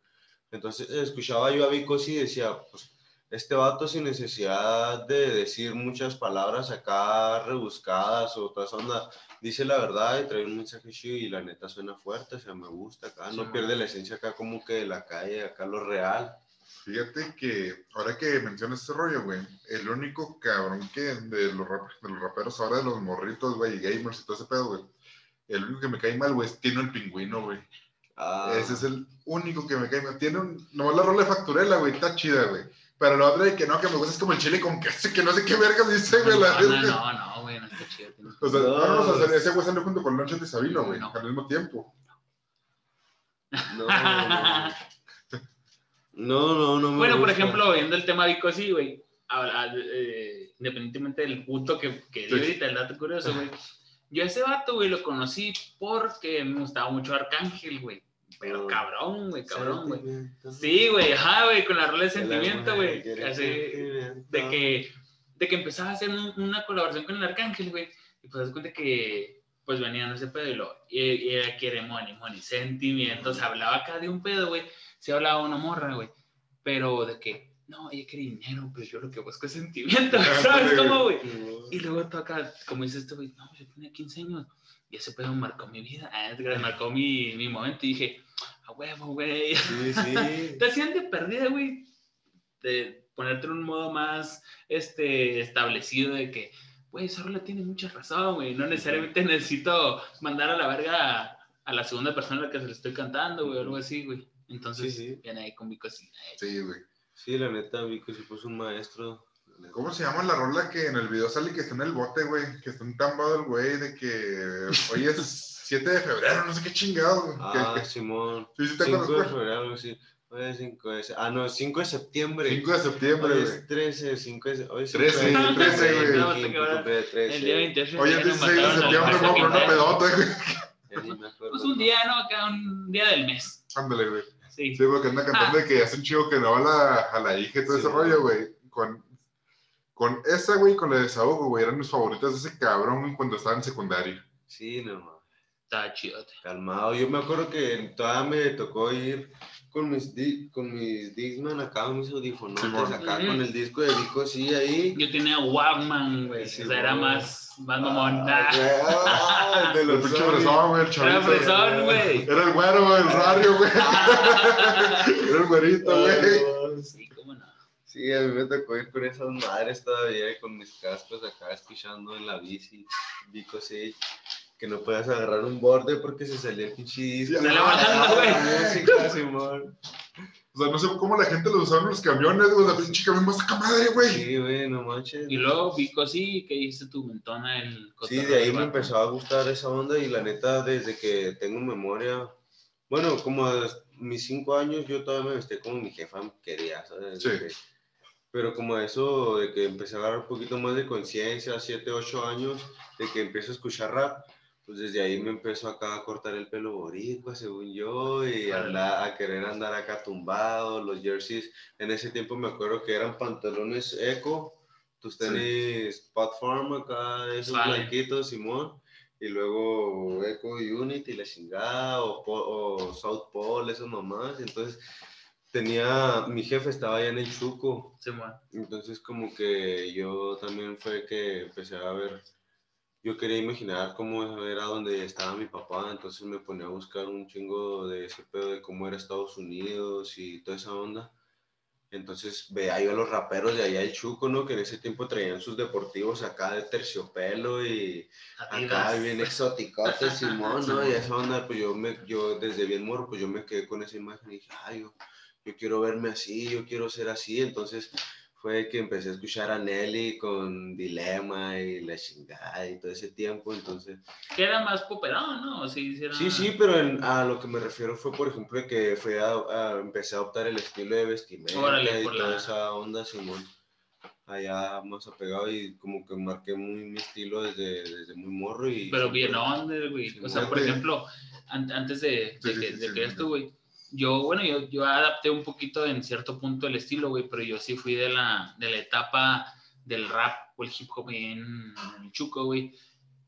Entonces escuchaba yo a Vico y decía, pues este vato sin necesidad de decir muchas palabras acá rebuscadas o toda esa onda, dice la verdad y trae un mensaje chido y la neta suena fuerte, o sea, me gusta acá, no Sí. pierde la esencia acá como que de la calle, acá lo real. Fíjate que ahora que mencionas este rollo, güey, el único cabrón que de los, rap- de los raperos ahora de los morritos, güey, gamers y todo ese pedo, güey, el único que me cae mal, güey, es Tino el Pingüino, güey. Ah, Ese es el único que me cae mal. Tiene un, nomás la rola de facturela, güey, está chida, güey. Pero la otra de que no, que me gusta es como el chile con queso, que no sé qué vergas dice, güey, No, no, verga. no, no, güey, no está chido. O sea, No. no, no, o sea, ese güey salió junto con Loncho de Sabino, güey, No. al mismo tiempo. no, no. No, no, no me Bueno, por ejemplo, viendo el tema Vico, sí, güey, eh, independientemente del punto que, que dio ahorita, el dato curioso, güey. Yo a ese vato, güey, lo conocí porque me gustaba mucho Arcángel, güey. Pero cabrón, güey, cabrón, güey. Sí, güey, ajá, güey, con la rola de sentimiento, güey. Así, de que, de que empezaba a hacer un- una colaboración con el Arcángel, güey. Y pues das cuenta que, pues venían ese pedo y lo, y, y era quiere money, money, sentimientos. Hablaba acá de un pedo, güey. Se hablaba una morra, güey. Pero de que, no, ella quiere dinero, pero yo lo que busco es sentimiento, ¿sabes cómo, güey? Y luego tú acá, como dices este güey, no, yo tenía 15 años y ese pedo marcó mi vida, ah, marcó mi, mi momento y dije, a huevo, güey. Sí, sí. Te hacían de perdida, güey, de ponerte en un modo más este, establecido de que, güey, esa rola tiene mucha razón, güey, no necesariamente necesito mandar a la verga a, a la segunda persona a la que se le estoy cantando, güey, o algo así, güey. Entonces, Sí, viene ahí con mi cosita. Sí, güey. Sí, la neta, Vico sí puso un maestro. ¿Cómo se llama la rola que en el video sale que está en el bote, güey? Que está entambado el güey de que hoy es 7 de febrero, no sé qué chingado. güey. Ah, Que- que- Simón. sí, sí, te 5 acuerdas, de güey. febrero, algo así. Hoy es 5 de... Ah, no, 5 de septiembre. 5 de septiembre, Hoy güey. es 13, 5 de... Hoy es 13, 5 de 13, güey. No. El día 28 Hoy es ya nos 16 de septiembre, vamos por una Quintana. pedota, güey. Pues un día, ¿no? Acá un día del mes. Ándale, güey. Sí. Sí, güey, que anda cantando de que hace un chivo que no va a la, a la hija y todo Sí, ese rollo, güey. Con, con esa, güey, con la de desahogo, güey, eran mis favoritas de ese cabrón, güey, cuando estaba en secundaria. Sí, no. Está chido. Calmado. Yo me acuerdo que todavía me tocó ir con mis, di- con mis Discman acá, mis audífonos, Simón. acá Ujú. con el disco de Vico, sí, ahí. Yo tenía Walkman, güey. Sí, o sea, era más, más mamón. Ah, ah, de El los pinche fresón, güey, el Era chavito. fresón, güey. Era el güero, güey, el radio, güey. Era el güerito, güey. Sí, cómo no. Sí, a mí me tocó ir con esas madres todavía con mis cascos acá escuchando en la bici. Vico, sí. Que no puedas agarrar un borde porque se salía el pinche disco. Sale volando, güey. La música, Simón. O sea, no sé cómo la gente lo usaba en los camiones, güey. La pinche camión más saca madre, güey. Sí, güey, no manches. Y luego Vico sí, que hice tu mentona el Sí, de ahí me empezó a gustar esa onda y la neta, desde que tengo memoria, bueno, como a mis cinco años yo todavía me vestía como mi jefa quería, ¿sabes? Sí. Que- Pero como eso de que empecé a agarrar un poquito más de conciencia, siete, ocho años, de que empiezo a escuchar rap, pues desde ahí me empezó acá a cortar el pelo boricua, según yo, y andar, a querer andar acá tumbado, los jerseys, en ese tiempo me acuerdo que eran pantalones eco, tus Sí. tenis Pat Farm acá, esos Vale. blanquitos, Simón, y luego Eco Unity, la chingada, o, o South Pole, esas mamás, entonces tenía, mi jefe estaba allá en el Chuco, Sí, entonces como que yo también fue que empecé a ver, yo quería imaginar cómo era donde estaba mi papá, entonces me ponía a buscar un chingo de ese pedo de cómo era Estados Unidos y toda esa onda. Entonces veía yo a los raperos de allá el Chuco, ¿no? Que en ese tiempo traían sus deportivos acá de terciopelo y acá bien exoticote, Simón, ¿no? Y esa onda, pues yo, me, yo desde bien morro, pues yo me quedé con esa imagen y dije, ay, yo, yo quiero verme así, yo quiero ser así. Entonces fue que empecé a escuchar a Nelly con Dilema y La Chingada y todo ese tiempo. Entonces, Que era más poperón, ¿no? Sí, sí, era- sí, sí, pero en- a lo que me refiero fue, por ejemplo, que fue a, a- empecé a adoptar el estilo de vestimenta Órale, y toda la- esa onda, Simón. Allá más apegado y como que marqué muy mi estilo desde, desde muy morro y... Pero bien onda, güey. O sea, por ejemplo, an- antes de, de Sí, sí, de que esto, güey, yo, bueno, yo, yo adapté un poquito en cierto punto el estilo, güey, pero yo sí fui de la, de la etapa del rap o el hip hop bien en Chuco, güey.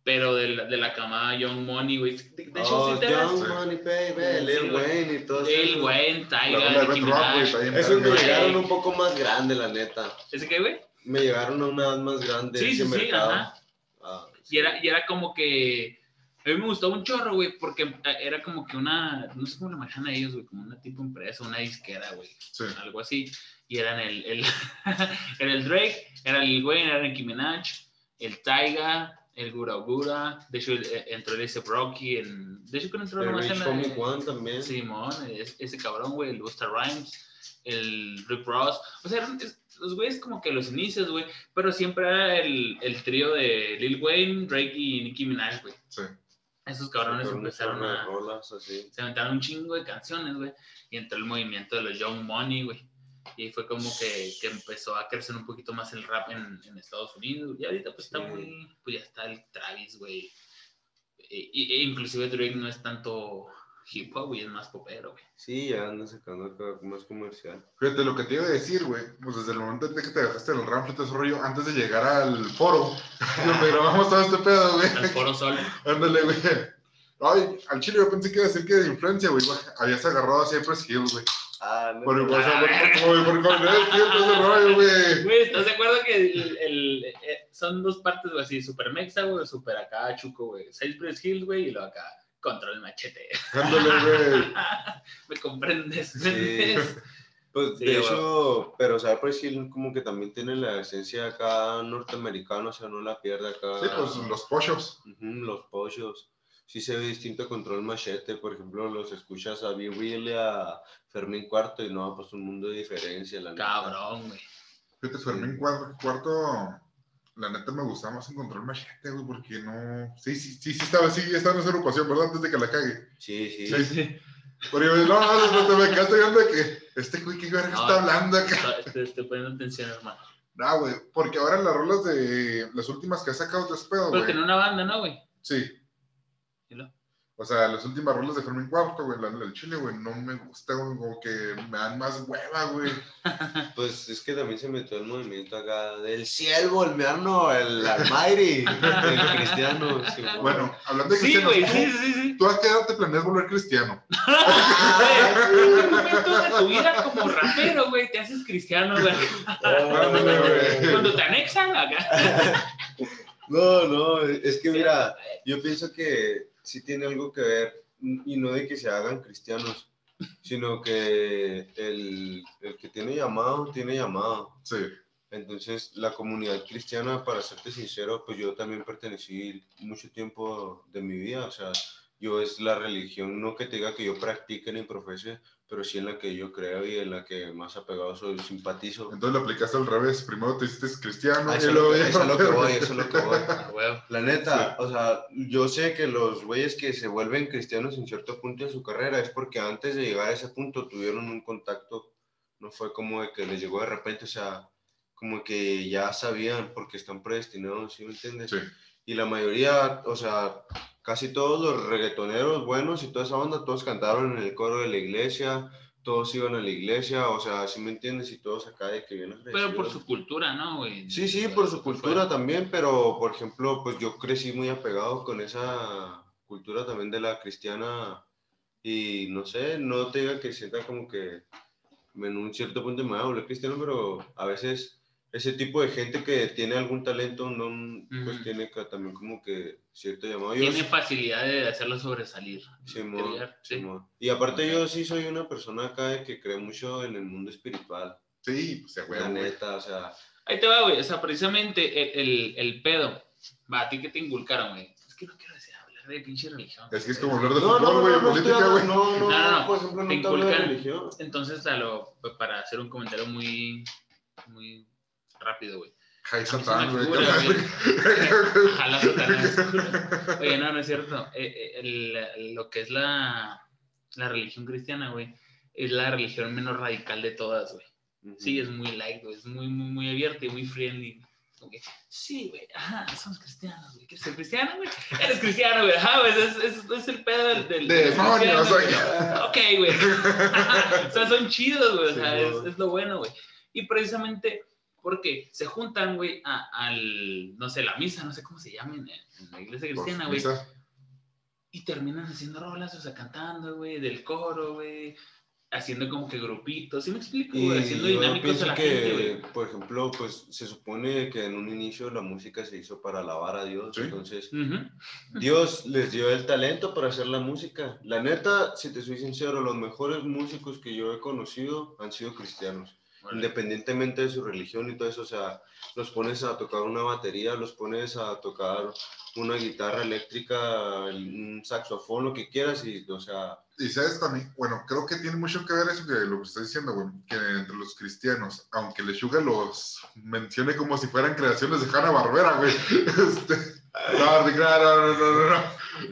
Pero de la, de la camada Young Money, güey. De, de hecho, Oh, sí te Young Money, baby, Sí, Lil güey. Wayne y todo Lil eso. Wayne, está bien Esos me llegaron un poco más grande, la neta. ¿Ese qué, güey? Me llegaron a una edad más grande Sí, ese sí, sí, ajá. Ah, Y era, y era como que. A mí me gustó un chorro, güey, porque era como que una. No sé cómo lo manejan a ellos, güey, como una tipo empresa, una disquera, güey. Sí. Algo así. Y eran el. el era el Drake, era el Wayne, era Nicki Minaj, el Taiga, el Gura Gura. De hecho, eh, entró el ese Rocky. En, de hecho, que entró nomás en la. One también. Simón, es- ese cabrón, güey, el Busta Rhymes, el Rick Ross. O sea, eran- es- los güeyes como que los inicios, güey, pero siempre era el, el trío de Lil Wayne, Drake y Nicki Minaj, güey. Sí. Esos cabrones Con empezaron a... rolas así. Se aventaron un chingo de canciones, güey, y entró el movimiento de los Young Money, güey. Y fue como que, que empezó a crecer un poquito más el rap en, en Estados Unidos. Y ahorita pues está Sí. muy... Pues ya está el Travis, güey. E, e inclusive Drake no es tanto hip hop, güey, es más popero, güey. Sí, ya anda sacando acá más comercial. Fíjate, lo que te iba a decir, güey, pues desde el momento en que te dejaste el ramp todo ese rollo, antes de llegar al foro, donde grabamos todo este pedo, güey. Al Foro Sol. Ándale, güey. Ay, al chile yo pensé que iba a decir que de influencia, güey. Habías agarrado a Cypress Hill, güey. Ah, no. Por o sea, por- por- por- ese rollo, güey. Güey, ¿estás de acuerdo que el, el- eh, son dos partes, güey, así, super mexa, güey, super acá, chuco, güey. Cypress Hill, güey, y luego acá, control machete. Ándale, güey. ¿Me comprendes? Sí. Pues Sí, de hecho, pero Cypress Hill como que también tiene la esencia acá norteamericana, o sea, no la pierde acá. Sí, pues los pochos. Ujú, los pollos. Sí se ve distinto a Control Machete, por ejemplo, los escuchas a Be Real y a Fermín Cuarto y no, pues un mundo de diferencia, la. Cabrón, güey. Fíjate, Fermín cuarto, la neta me gustaba más encontrar machete, güey, porque no. Sí, sí, sí, sí, estaba, sí, estaba en esa agrupación, ¿verdad? Antes de que la cague. Sí, sí. Sí, sí. Porque, no, no, no, te me quedaste viendo de que este güey, ¿qué verga No, está hablando acá? Estoy, poniendo atención, hermano. No, güey, porque ahora las rolas de las últimas que ha sacado de pedo, Pero güey. tenía una banda, ¿no, güey? Sí. O sea, las últimas rolas de Fermín Cuarto, güey, la del Chile, güey, no me gusta, güey, como que me dan más hueva, güey. Pues es que también se metió el movimiento acá del cielo, el mearno, el almighty, el cristiano. sí, Bueno, hablando de Sí, cristianos, güey, ¿tú- sí, sí, sí. ¿tú a qué edad te planeas volver cristiano? Güey, en un momento de tu vida como rapero, güey, te haces cristiano, güey. Güey. Cuando te anexan acá. No, no, es que mira, yo pienso que sí tiene algo que ver, y no de que se hagan cristianos, sino que el, el que tiene llamado, tiene llamado. Sí. Entonces, la comunidad cristiana, para serte sincero, pues yo también pertenecí mucho tiempo de mi vida, o sea, yo es la religión, no que te diga que yo practique ni profese, pero sí en la que yo creo y en la que más apegado soy, simpatizo. Entonces lo aplicaste al revés. Primero te hiciste cristiano Ah, eso, lo es lo que voy, eso es lo que voy. Ah. La neta, o sea, yo sé que los güeyes que se vuelven cristianos en cierto punto de su carrera es porque antes de llegar a ese punto tuvieron un contacto, no fue como de que les llegó de repente, o sea, como que ya sabían porque están predestinados, ¿sí me entiendes? Sí. Y la mayoría, o sea, casi todos los reggaetoneros buenos y toda esa onda, todos cantaron en el coro de la iglesia, todos iban a la iglesia, o sea, ¿sí me entiendes? Y todos acá de que vienen Pero por su cultura, ¿no, güey? Sí, sí, por su cultura también, pero por ejemplo, pues yo crecí muy apegado con esa cultura también de la cristiana y no sé, no te diga que sienta como que en un cierto punto me voy a volver cristiano, pero a veces ese tipo de gente que tiene algún talento, no, pues tiene que también como que cierto llamado. Yo Tiene sí- facilidad de hacerlo sobresalir. Simón, Brillar, sí. Y aparte yo sí soy una persona acá que cree mucho en el mundo espiritual, Sí, pues güey. la neta, o sea, Ahí te va, güey. O sea, precisamente el, el, el pedo. Va, a ti que te inculcaron, güey. Es que no quiero decir hablar de pinche religión. Es que es como hablar de No, no, fútbol, no, güey, no, no, política, güey. no, no, No, no, no, por ejemplo, no te de inculcan- religión. Entonces, a lo, para hacer un comentario muy, muy rápido, güey. Jai Satán, güey. Ojalá Satanás. Oye, no, no es cierto. Eh, eh, el- lo que es la, la religión cristiana, güey, es la religión menos radical de todas, güey. Sí, es muy light, güey. Es muy, muy, muy abierta y muy friendly. Que, sí, güey, ajá, somos cristianos, güey. ¿Quieres ser cristiano, güey? Eres cristiano, güey. Ajá, güey, es, es, es el pedo del... del Demonios, güey. Ok, güey. o sea, son chidos, güey. O sea, Sí, es, es lo bueno, güey. Y precisamente Porque se juntan, güey, a- al, no sé, la misa, no sé cómo se llama en, en la iglesia Por cristiana, güey. Y terminan haciendo rolas, o sea, cantando, güey, del coro, güey. Haciendo como que grupitos, ¿sí me explico? Y? Haciendo yo dinámicos pienso a la que, gente, güey. por ejemplo, pues se supone que en un inicio la música se hizo para alabar a Dios, Sí. entonces. Dios les dio el talento para hacer la música. La neta, si te soy sincero, los mejores músicos que yo he conocido han sido cristianos, Órale. independientemente de su religión y todo eso, o sea, los pones a tocar una batería, los pones a tocar una guitarra eléctrica, un saxofón, lo que quieras y, o sea, Y sabes también, bueno, creo que tiene mucho que ver eso que lo que estás diciendo, güey, que entre los cristianos, aunque Lechuga los mencione como si fueran creaciones de Hanna Barbera, güey. Este, no, no, no, no, no, no,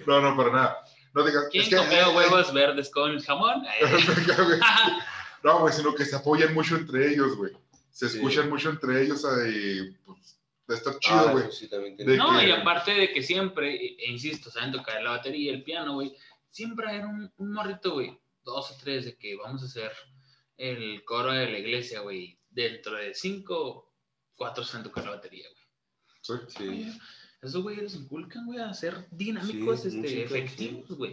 no, no, para nada. No digas, ¿Quién es que, comió eh, huevos verdes con jamón? Eh, güey. No, güey, sino que se apoyan mucho entre ellos, güey. Se Sí. escuchan mucho entre ellos y pues está chido, ah, güey. sí De tiene- No, que- y aparte de que siempre, e e insisto, saben tocar la batería, el piano, güey, siempre hay un, un morrito, güey, dos o tres, de que vamos a hacer el coro de la iglesia, güey. Dentro de cinco, cuatro saben tocar la batería, güey. Sí. Sí. Esos güeyes les inculcan, güey, a ser dinámicos, Sí, este, efectivos, güey.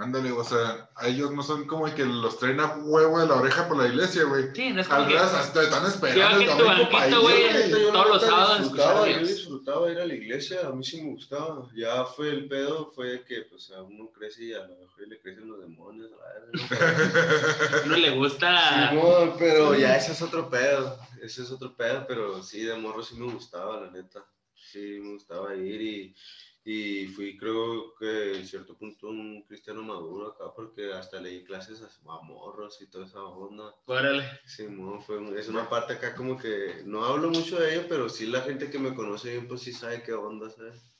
Ándale, o sea, a ellos no son como que los traen a huevo de la oreja por la iglesia, güey. Sí, no es como Al que... revés, hasta están esperando el tu domingo para ir, güey, güey. Yo la todos los sábados disfrutaba, Yo disfrutaba ir a la iglesia, a mí sí me gustaba. Ya fue el pedo, fue que pues a uno crece y a lo mejor le crecen los demonios. la verdad, No le gusta... ¿no? pero ya ese es otro pedo, ese es otro pedo, pero sí, de morro sí me gustaba, la neta. Sí, me gustaba ir y, y fui creo que en cierto punto un cristiano maduro acá porque hasta leí clases a, morros y toda esa onda. Órale. Sí, fue, un- es una parte acá como que no hablo mucho de ello, pero sí la gente que me conoce bien, pues sí sabe qué onda, ¿sabes?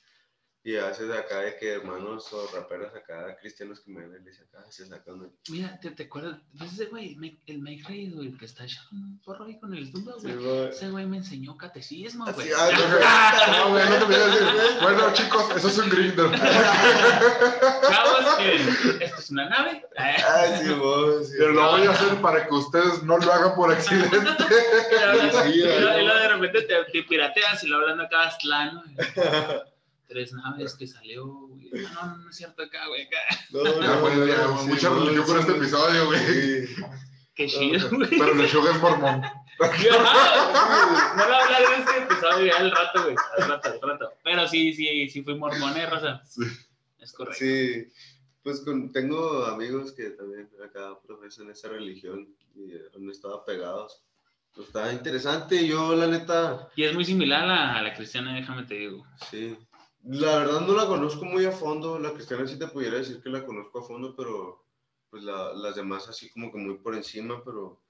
Y a veces acá de que hermanos o raperos acá, cristianos que me ven, les acá, se sacan. Mira, ¿te, te acuerdas? Pues ese güey, el Mike Reyes, güey, el que está echando un porro ahí con el Sí, güey. Ese güey me enseñó catecismo, Así, güey. ah, No, güey, no te voy a decir. Bueno, chicos, eso es un grinder. Chavos, miren, esto es una nave. Ay, sí, mo, sí. Pero lo voy a hacer para que ustedes no lo hagan por accidente. Y luego- de repente te, te pirateas y lo hablando acá Aztlán. Tres naves que salió, güey. No, no, no es cierto acá, güey, acá. No, Ya, no, güey, ya, no, sí, mucha religión sí, con este episodio, güey. Sí. Qué chido, güey. Pero Lechuga es mormón. Ajá, No lo hablar de este episodio ya al rato, güey. Al rato, al rato. Pero sí, sí, sí fui mormone, Rosa. Sí. Es correcto. Sí, pues con- tengo amigos que también acá profesan esa religión y eh, han estado pegados. Pues está interesante, yo la neta, Y es muy similar a la, a la cristiana, déjame te digo. sí. La verdad no la conozco muy a fondo, la cristiana sí te pudiera decir que la conozco a fondo, pero pues la- las demás así como que muy por encima, pero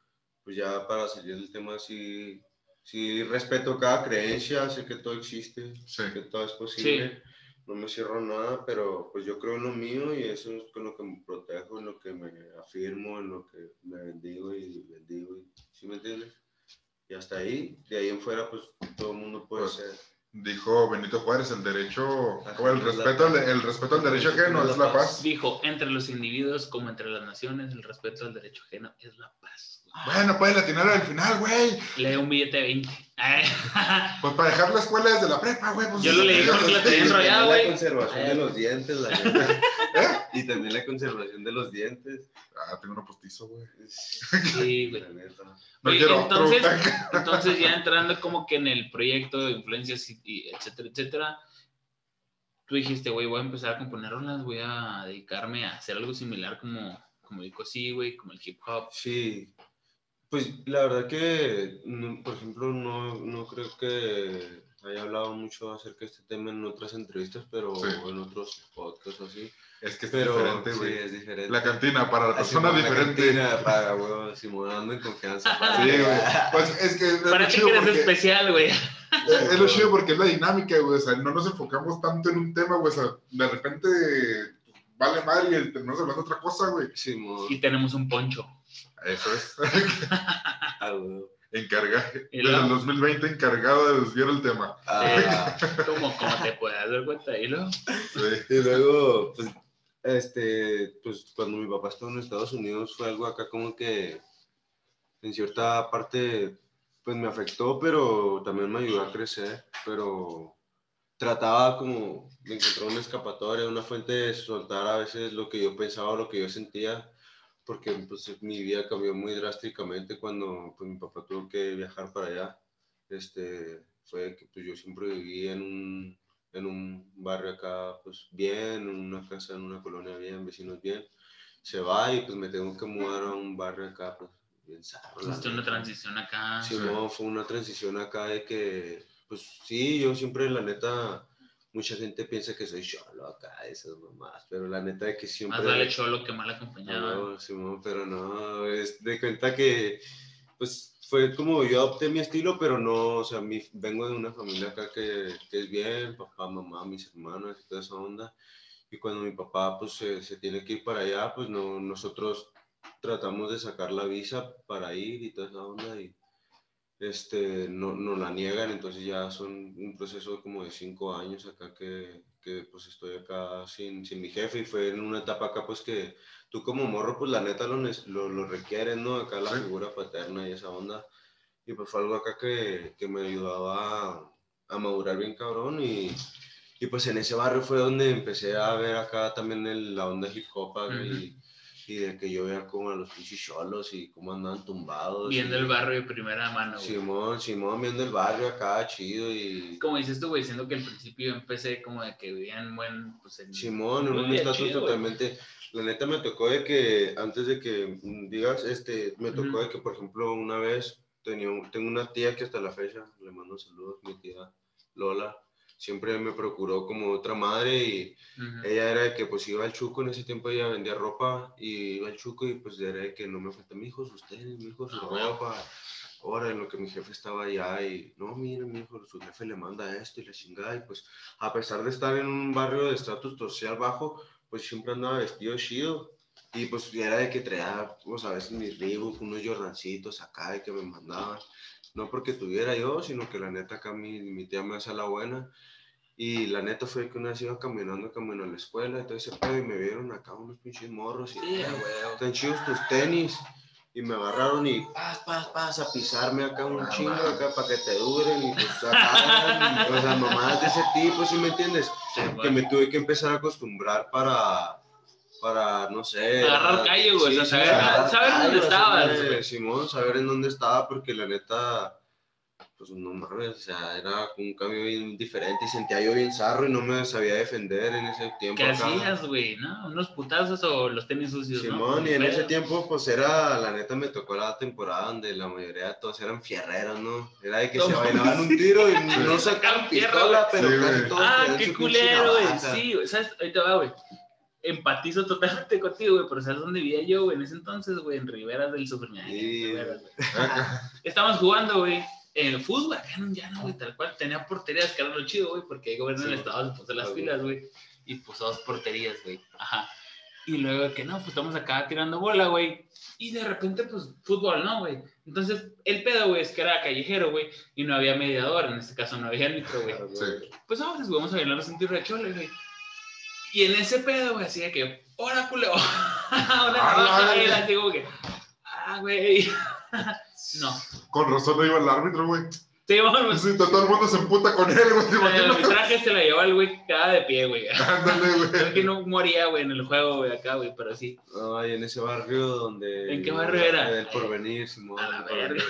pues ya para salir del tema sí, sí respeto cada creencia, sé que todo existe, Sí. que todo es posible. No me cierro nada, pero pues yo creo en lo mío y eso es con lo que me protejo, en lo que me afirmo, en lo que me bendigo y bendigo. Y, ¿Sí me entiendes? Y hasta ahí, de ahí en fuera, pues todo el mundo puede Pues, ser. Dijo Benito Juárez, el derecho, Ajá, o el es la respeto, al, el respeto al derecho ajeno es la paz. Dijo, entre los individuos como entre las naciones, el respeto al derecho ajeno es la paz. Bueno, puedes latinar al final, güey. Lee un billete de 20. Pues para dejar la escuela desde la prepa, güey. Pues, Yo lo leí porque lo tenía también la conservación de los dientes, la neta. Y también la conservación de los dientes. Ah, tengo uno postizo, güey. Sí, güey. No entonces, entonces ya entrando como que en el proyecto de influencias y, y etcétera, etcétera, tú dijiste, güey, voy a empezar a componer rolas, voy a dedicarme a hacer algo similar como, como el sí, güey, como el hip hop. Sí, pues la verdad que, no- por ejemplo, no, no creo que haya hablado mucho acerca de este tema en otras entrevistas, pero Sí. en otros podcasts así. Es que es Pero diferente, sí, güey. es diferente. La cantina para la Ah, persona Simón, la diferente. cantina Para, güey, Simón, ando en confianza. para- Sí, güey. Pues es que es Para que eres porque, especial, güey. es, es lo chido porque es la dinámica, güey. O sea, no nos enfocamos tanto en un tema, güey. O sea, de repente vale madre y terminamos hablando de otra cosa, güey. Simón, Y tenemos un poncho. Eso es. ah. Encargado. Desde el 2020 encargado de desviar el tema. Ah, Como, como te puedas dar cuenta. Y luego, Sí. Y luego, pues, este, pues cuando mi papá estuvo en Estados Unidos fue algo acá como que en cierta parte, pues me afectó, pero también me ayudó a crecer, pero trataba como de encontrar una escapatoria, una fuente de soltar a veces lo que yo pensaba, lo que yo sentía, porque pues mi vida cambió muy drásticamente cuando pues, mi papá tuvo que viajar para allá. Este, fue que pues, yo siempre viví en un, en un barrio acá, pues bien, en una casa, en una colonia bien, vecinos bien. Se va y pues me tengo que mudar a un barrio acá, pues bien Hiciste una transición acá. Sí, no, fue una transición acá de que, pues sí, yo siempre, la neta, mucha gente piensa que soy cholo acá, esas mamás, pero la neta de que siempre... Más vale cholo que mal acompañado. No, Simón, pero no, es de cuenta que, pues, fue como yo adopté mi estilo, pero no, o sea, mi, vengo de una familia acá que, que es bien, papá, mamá, mis hermanos toda esa onda, y cuando mi papá, pues, se, se tiene que ir para allá, pues, no, nosotros tratamos de sacar la visa para ir y toda esa onda, y, este, no, nos la niegan, entonces ya son un proceso como de cinco años acá que, pues estoy acá sin, sin mi jefe y fue en una etapa acá pues que tú como morro pues la neta lo, lo, lo requieres, ¿no? Acá la figura paterna y esa onda. Y pues fue algo acá que, que me ayudaba a, a madurar bien cabrón y, y pues en ese barrio fue donde empecé a ver acá también el- la onda hip hop acá, y, y de que yo veía como a los pinches cholos y cómo andaban tumbados. Viendo y- el barrio de primera mano, güey. Simón, Simón viendo el barrio acá, chido y... Como dices tú, güey, siendo que al principio yo empecé como de que vivían buen, pues en... Simón, en un estatus chido, güey. totalmente... La neta me tocó de que, antes de que digas, este, me tocó de que, por ejemplo, una vez tenía, tengo una tía que hasta la fecha, le mando saludos, mi tía Lola, siempre me procuró como otra madre y Ujú. ella era de que pues iba al chuco, en ese tiempo ella vendía ropa y iba al chuco y pues era de que no me falta mi hijo sus tenis, mi hijo su Ah, ropa. Ahora en lo que mi jefe estaba allá y no, mira, mi hijo, su jefe le manda esto y la chingada y pues a pesar de estar en un barrio de estatus social bajo, pues siempre andaba vestido chido. Y pues era de que traía, pues a veces mis Reebok, unos Jordancitos acá de que me mandaban. No porque tuviera yo, sino que la neta acá mi, mi tía me hace la buena. Y la neta fue que una vez iba caminando camino a la escuela pedo y me vieron acá unos pinches morros y Sí, "Eh, güey. están chidos tus tenis. Y me agarraron y pas, pas, pas, a pisarme acá un Ah, chingo man. acá para que te duren y pues acá, y, o sea, mamadas de ese tipo, ¿sí me entiendes? Sí, que me tuve que empezar a acostumbrar para, para no sé. Agarrar a- callo, güey, o sea, saber- saber dónde estabas, güey. Simón, saber en dónde estaba, porque la neta, pues no mames, o sea, era un cambio bien diferente y sentía yo bien zarro y no me sabía defender en ese tiempo. ¿Qué acá. hacías, güey? ¿No? ¿Unos putazos o los tenis sucios, no? Simón, y en ese tiempo, pues era, la neta me tocó la temporada donde la mayoría de todos eran fierreros, ¿no? Era de que se No. bailaban un tiro y no Sí. sacaban pistola, pero Sí, casi todos Ah, qué culero, güey. Sí, güey. ¿Sabes? Ahorita va, güey. Empatizo totalmente contigo, güey. Pero ¿sabes dónde vivía yo, güey? En ese entonces, güey. En Riberas del Sufrimiento. Sí. Estábamos jugando, güey. En el fútbol, acá en un llano, güey. Tal cual. Tenía porterías, que era lo chido, güey. Porque el gobierno Sí. del estado se puso las güey. pilas, güey. Y puso dos porterías, güey. Ajá. Y luego que no, pues estamos acá tirando bola, güey. Y de repente, pues, fútbol, ¿no, güey? Entonces, el pedo, güey, es que era callejero, güey. Y no había mediador. En este caso, no había árbitro, güey Sí. pues ahora les vamos a bailar los chole, güey. Y en ese pedo, güey, así de que, ¡hora, Ah, la y verga. así como que, ¡ah, güey! no. Con razón no iba el árbitro, güey. Sí, vamos, Sí, todo el mundo se emputa con él, güey. ¿te el arbitraje se la llevaba el güey cada de pie, güey. Ándale, Creo que güey. no moría, güey, en el juego, güey, acá, güey, pero sí. Ay, en ese barrio donde... ¿En qué barrio era? El Porvenir, Simón. A la verga.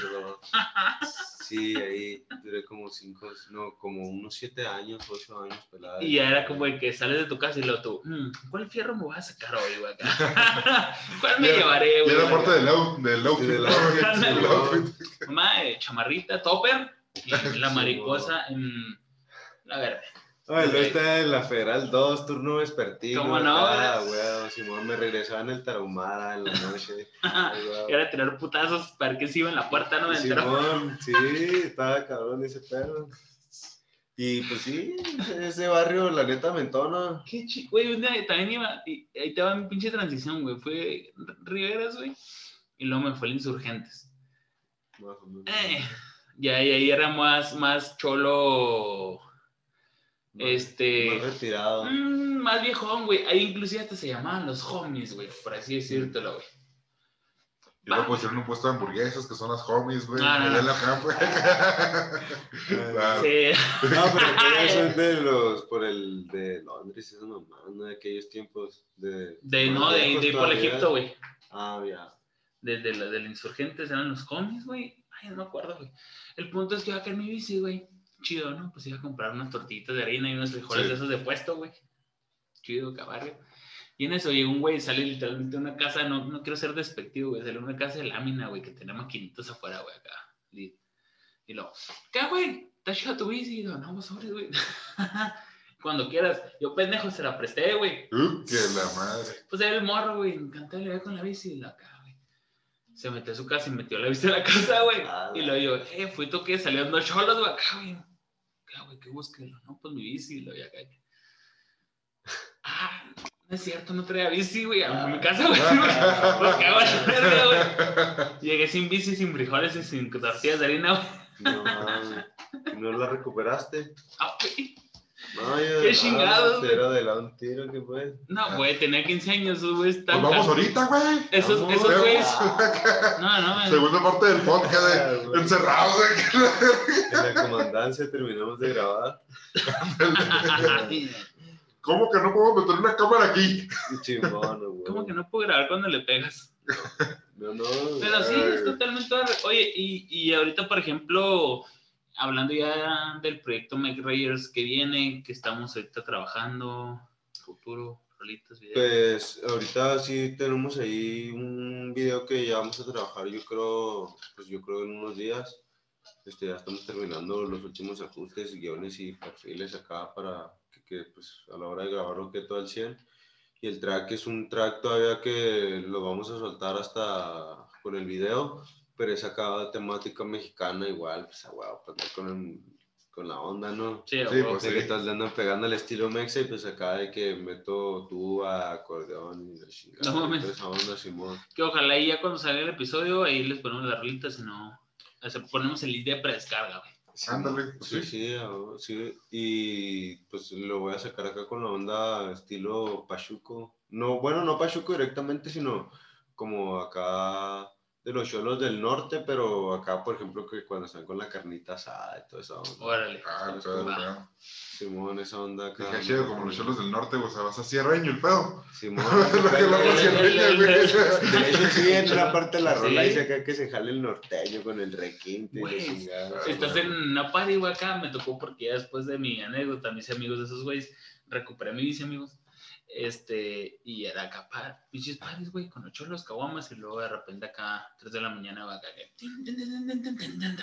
Sí, ahí duré como cinco, no, como unos siete años, ocho años pelada. Y ya era como el que sales de tu casa y luego tú, "Mm, ¿cuál fierro me vas a sacar hoy, güey, acá? ¿Cuál me llevaré, güey? era parte del, out, del outfit. del outfit. Mamá, eh, chamarrita, topper, y la mariposa en la verde. Ay, luego está en la Federal 2, turno vespertino. ¿Cómo no, güey? güey, Simón, me regresaba en el Tarahumara en la noche. Era tirar putazos para que se iba en la puerta, no. Simón, sí, estaba cabrón ese perro. Y pues sí, ese barrio, la neta, me entona. Qué chico, güey, un día también iba, y ahí va mi pinche transición, güey. Fue Riveras, güey, y luego me fue el Insurgentes. Más o menos. Eh, ya, y ahí era más, más cholo, Más- este, Más retirado. mm, más viejón, güey. Ahí inclusive hasta se llamaban los homies, güey, por así decírtelo, güey. Y luego pusieron un puesto de hamburguesas, que son las homies, güey. No, no, no. la. Claro. Sí. No, pero aquellos son de los, por el de Londres, esa mamá, ¿no? De aquellos tiempos de... De, no, de, de ir por. Egipto, güey. Ah, ya. Desde la, del Insurgentes eran los cómics, güey. Ay, no me acuerdo, güey. El punto es que iba a caer mi bici, güey. Chido, ¿no? Pues iba a comprar unas tortillitas de harina y unos frijoles Sí. de esos de puesto, güey. Chido, cabarrio. Y en eso llegó un güey, sale literalmente de una casa, no, no quiero ser despectivo, güey, salió de una casa de lámina, güey, que tenía maquinitas afuera, güey, acá. Y, y luego, ¿qué, güey? ¿Te has tu bici? Y yo, no, sobre, güey. Cuando quieras. Yo, pendejo, se la presté, güey. Que la madre. Pues era el morro, güey, encantado le con la bici y la acá. Se metió a su casa y metió la bici a la casa, güey. Ah, y luego yo, eh, fui tú que salieron dos cholos, güey, acá, güey. Güey, ¿qué buscas? No, pues mi bici, y lo vi acá. Ah, no es cierto, no traía bici, güey, a mi casa, güey. Pues qué hago verga, güey. Llegué sin bici, sin frijoles y sin tortillas de harina, güey. No. ¿No la recuperaste? Ah, güey. No, yo, Qué chingados, güey. Era de la un tiro que fue. No, güey, tenía 15 años, esos güeyes Pues vamos ahorita, güey. Esos, Vamos, esos güeyes. No, no, güey. Segunda parte del podcast Ah, de güey. encerrados. En la comandancia terminamos de grabar. ¿Cómo que no podemos meter una cámara aquí? Chimón, güey. ¿Cómo que no puedo grabar cuando le pegas? No, no. Pero sí, es totalmente. Oye, y, y ahorita, por ejemplo, hablando ya del proyecto Make Rayers que viene, que estamos ahorita trabajando, futuro, rolitas, videos. Pues ahorita sí tenemos ahí un video que ya vamos a trabajar, yo creo, pues yo creo en unos días. Este, ya estamos terminando los últimos ajustes, guiones y perfiles acá para que, que, pues, a la hora de grabarlo quede todo al 100. Y el track es un track todavía que lo vamos a soltar hasta con el video, pero es acá temática mexicana igual, pues a huevo, pues, con, el- con la onda, ¿no? Sí, Sí, pues, O sea, que sí. estás le andan pegando al estilo mexa y pues acá de que meto tuba, acordeón y la chingada. No mames. esa onda, Simón. Que ojalá y ya cuando salga el episodio, ahí les ponemos las rolitas, si no. O sea, ponemos el link de predescarga, güey. Ándale, pues Sí, sí. sí, sí. Y pues lo voy a sacar acá con la onda estilo Pachuco. No, bueno, no Pachuco directamente, sino como acá de los cholos del norte, pero acá, por ejemplo, que cuando están con la carnita asada y toda esa onda. Órale. Ah, el pedo, el pedo. Simón, esa onda acá. Dije, chido, como los cholos del norte, o sea, vas a sierreño el pedo. Simón. Lo que hablamos el- sierreño, el- güey. De hecho, sí, en una parte de la rola dice acá que se jale el norteño con el requinte y la Güey, estás en una party, güey, acá me tocó porque ya después de mi anécdota, mis amigos de esos güeyes, recuperé mi bici, amigos. Este, y era acá, pa, pinches paris, güey, con ocho los caguamas, y luego de repente acá, 3 de la mañana, va acá,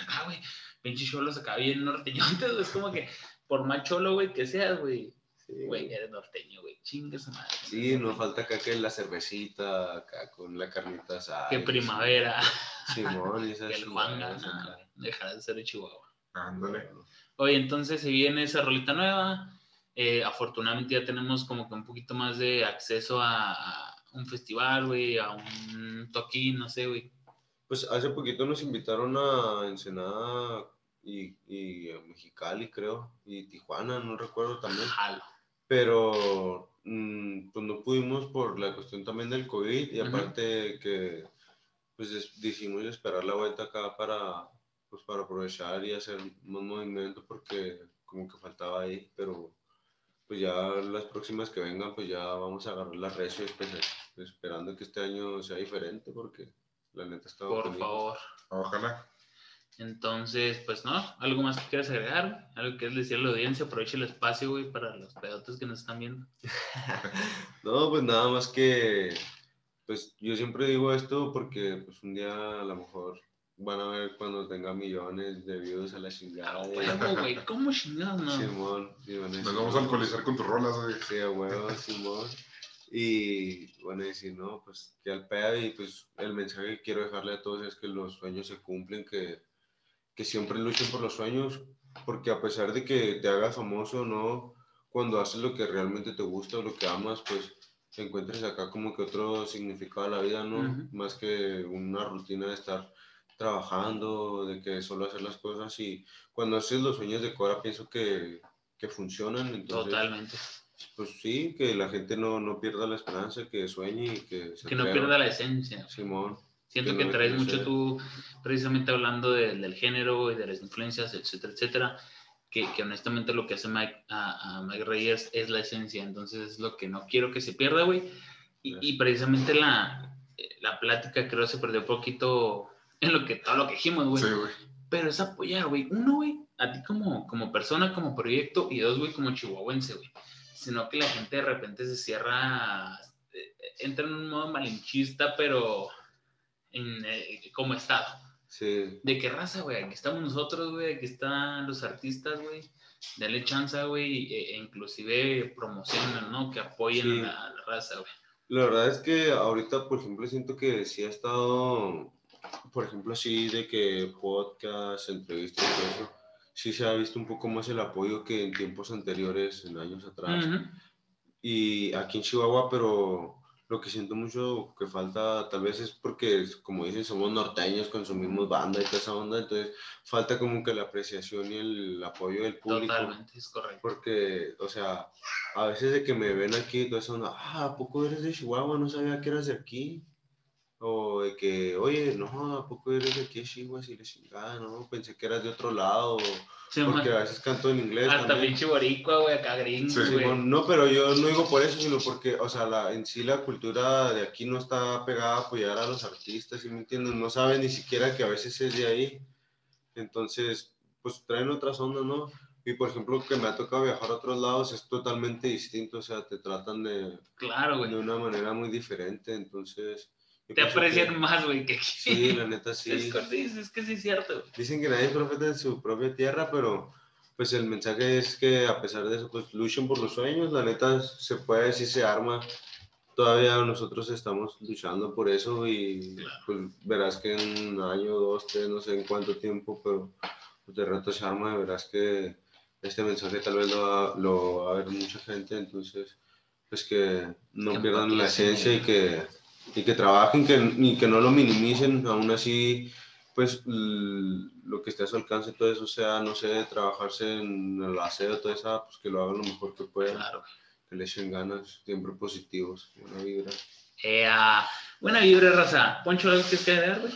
acá, güey, pinches cholos acá bien norteñotes, güey, es como que, por más cholo, güey, que seas, güey, Sí, güey, eres norteño, güey, chingue su madre. Sí, no falta acá que la cervecita, acá con la carnita asada. Que primavera, Simón y que el acá. dejará de ser de Chihuahua. Ándale. Oye, entonces se viene esa rolita nueva. Eh, afortunadamente ya tenemos como que un poquito más de acceso a, a un festival, güey, a un toquín, no sé, güey. Pues hace poquito nos invitaron a Ensenada y, y a Mexicali, creo, y Tijuana, no recuerdo también. Jalo. pero mm, pues no pudimos por la cuestión también del COVID y aparte que pues decidimos esperar la vuelta acá para pues para aprovechar y hacer más movimiento porque como que faltaba ahí, pero pues ya las próximas que vengan pues ya vamos a agarrar la recio espe- esperando que este año sea diferente porque la neta está Por favor. Ojalá. Entonces, pues no, algo más que quieras agregar, algo que quieras decir a la audiencia, aproveche el espacio, güey, para los pedotes que nos están viendo. No, pues nada más que, pues yo siempre digo esto porque pues un día a lo mejor van a ver cuando tenga millones de views a la chingada. Ah, huevo, güey, ¿cómo chingados, no? Simón, a Nos vamos a alcoholizar con tus rolas, güey. Sí, a huevo, Simón. Y van a decir, no, pues que al pedo y pues el mensaje que quiero dejarle a todos es que los sueños se cumplen, que, que siempre luchen por los sueños, porque a pesar de que te hagas famoso, no, cuando haces lo que realmente te gusta o lo que amas, pues encuentres acá como que otro significado a la vida, ¿no? Ujú. Más que una rutina de estar trabajando, de que solo hacer las cosas y cuando haces los sueños de Cora pienso que, que funcionan, entonces Totalmente. pues sí, que la gente no, no pierda la esperanza, que sueñe y que se Que no pierda la esencia. Simón. Siento Que que no traes mucho ser. tú, precisamente hablando de- del género y de las influencias, etcétera, etcétera, que, que honestamente lo que hace Mike, a, a Mike Reyes es la esencia, entonces es lo que no quiero que se pierda, güey. Y, y precisamente la, la plática creo se perdió un poquito en lo que, todo lo que dijimos, güey. Sí, güey. Pero es apoyar, güey. Uno, güey, a ti como, como persona, como proyecto, y dos, güey, como chihuahuense, güey. Sino que la gente de repente se cierra, eh, entra en un modo malinchista, pero en, eh, como estado. Sí, De qué raza, güey. Aquí estamos nosotros, güey. Aquí están los artistas, güey. Dale chance, güey. E, e inclusive promocionan, ¿no? Que apoyen Sí. a la, a la raza, güey. La verdad es que ahorita, por ejemplo, siento que sí ha estado, por ejemplo, así de que podcast, entrevistas todo eso, sí se ha visto un poco más el apoyo que en tiempos anteriores, en años atrás. Ujú. Y aquí en Chihuahua, pero lo que siento mucho que falta tal vez es porque, como dicen, somos norteños, consumimos banda y toda esa onda, entonces falta como que la apreciación y el apoyo del público. Totalmente, es correcto. Porque, o sea, a veces de que me ven aquí, y todo eso, onda, ah, ¿a poco eres de Chihuahua? No sabía que eras de aquí. O de que, oye, no, ¿a poco eres de aquí, Chihuahua? Si le chingada, no, pensé que eras de otro lado. Sí, porque man. a veces canto en inglés Hasta pinche boricua, güey, acá gringo, Sí. Simón, no, pero yo no digo por eso, sino porque, o sea, la, en sí la cultura de aquí no está pegada a apoyar a los artistas, ¿sí me entiendes? No saben ni siquiera que a veces es de ahí. Entonces, pues traen otras ondas, ¿no? Y por ejemplo, que me ha tocado viajar a otros lados es totalmente distinto, o sea, te tratan de, Claro, güey. de una manera muy diferente, entonces... Te aprecian que- más, güey, que aquí. Sí, la neta sí. Es, es que sí es cierto. güey. Dicen que nadie es profeta en su propia tierra, pero pues el mensaje es que a pesar de eso, pues luchen por los sueños, la neta se puede decir se arma. Todavía nosotros estamos luchando por eso y Claro. pues verás que en un año, dos, tres, no sé en cuánto tiempo, pero pues, de rato se arma y verás que este mensaje tal vez lo va, lo va a ver mucha gente, entonces pues que no Que pierdan la esencia y que, y que trabajen que, y que no lo minimicen, aún así pues lo que esté a su alcance, todo eso sea, no sé, trabajarse en el aseo, todo eso, pues que lo hagan lo mejor que puedan, Claro. que le echen ganas, siempre positivos, buena vibra. Eh, ah, buena vibra, raza. Poncho, ¿algo que quedar, güey?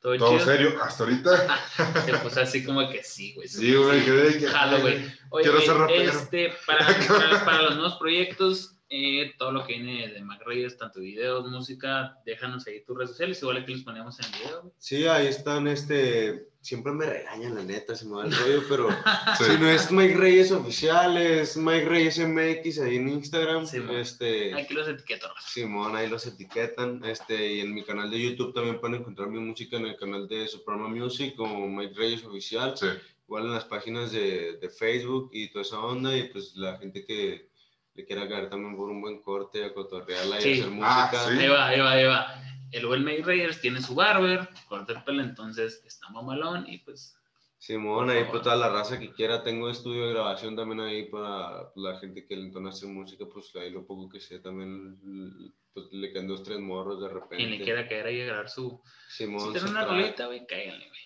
Todo, Todo chido. serio, hasta ahorita. Se puso así como que sí, güey. Sí, güey, quedé que. Jalo, güey. Oye, Quiero ser rapero. este, para, para, para los nuevos proyectos, eh, todo lo que viene de Mac Reyes, tanto videos, música, déjanos ahí tus redes sociales, igual aquí los ponemos en el video. Sí, ahí están, este, siempre me regañan, la neta, se me va el rollo, pero Sí. si no es Mike Reyes Oficial, es Mike Reyes MX ahí en Instagram, Sí, mo. este... Aquí los etiqueto, raza. Simón, ahí los etiquetan. Este, y en mi canal de YouTube también pueden encontrar mi música en el canal de Suprema Music como Mike Reyes Oficial. Sí. Igual en las páginas de, de Facebook y toda esa onda. Y pues la gente que le quiera caer también por un buen corte, a cotorrearla y Sí. hacer Ah, música. sí. Ahí va, ahí va, ahí va. El buen May Reyes tiene su barber, corta el pelo, entonces está mamalón y pues Simón, ahí pues toda la raza que quiera. Tengo estudio de grabación también ahí para pues, la gente que le entona hacer música. Pues ahí lo poco que sé también pues, le quedan dos, tres morros de repente. quien le quiera caer ahí a grabar su... Simón, Si tiene una rolita, güey, cáiganle, güey.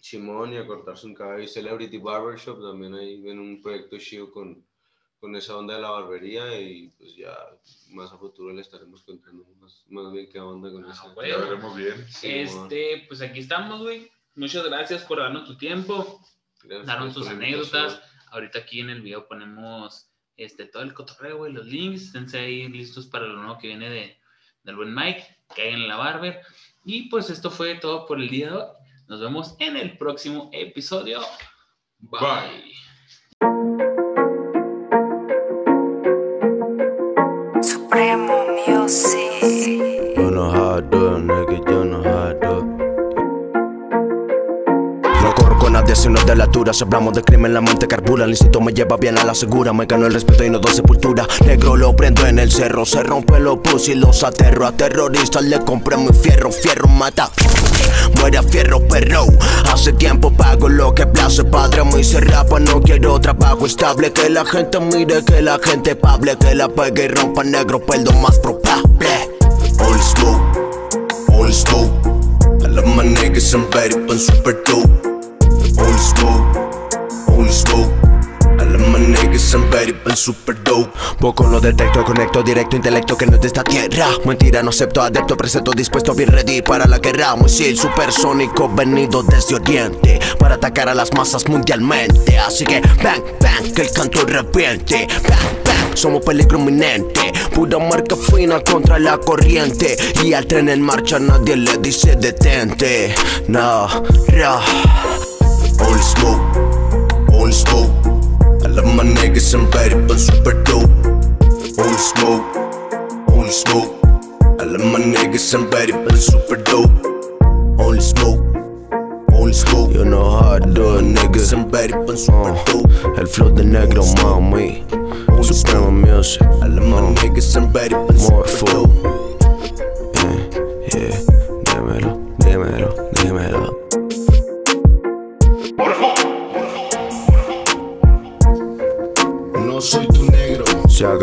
Simón y a cortarse un cabello. Celebrity Barbershop también ahí ven un proyecto chido con, con esa onda de la barbería y pues ya más a futuro le estaremos contando más, más bien qué onda con Ah, eso. güey. Ya veremos bien. Este, pues aquí estamos, güey. Muchas gracias por darnos tu tiempo. darnos tus anécdotas. Ahorita aquí en el video ponemos este, todo el cotorreo, güey, los links. Esténse ahí listos para lo nuevo que viene de, del buen Mike. Caigan en la barber. Y pues esto fue todo por el día de hoy. Nos vemos en el próximo episodio. Bye. Bye. Supremo Music. You know how I do it, nigga, you know how I do it. No corro con nadie sino de la altura. Si hablamos de crimen la mente carbura. El instinto me lleva bien a la segura. Me ganó el respeto y no doy sepultura. Negro lo prendo en el cerro Se rompe los pus y los aterro. A terroristas le compré muy fierro Fierro mata Muere a fierro perro. Hace tiempo pago lo que place Padre. Muy cerrapa No quiero trabajo estable. Que la gente mire Que la gente pable Que la pegue y rompa negro Perdón más probable. Old school Old school. I love my niggas, I'm ready for super dope. Old school, old school. Super dope. Poco lo detecto, conecto directo, intelecto que no es de esta tierra. Mentira, no acepto adepto, presento dispuesto, bien ready para la guerra. Misil supersónico venido desde Oriente Para atacar a las masas mundialmente. Así que bang, bang, que el canto reviente. Bang, bang, somos peligro inminente. Pura marca fina contra la corriente. Y al tren en marcha nadie le dice detente. No, no. Only smoke, only smoke love my niggas, I'm ready for super dope. Only smoke, only smoke. I love my niggas, I'm ready for super dope. Only smoke, only smoke. You know how I do it, niggas, I'm ready for super uh, dope. El flow de negro, mami Suprema music. I love my uh, niggas, I'm ready for More super dope. Yeah, yeah, No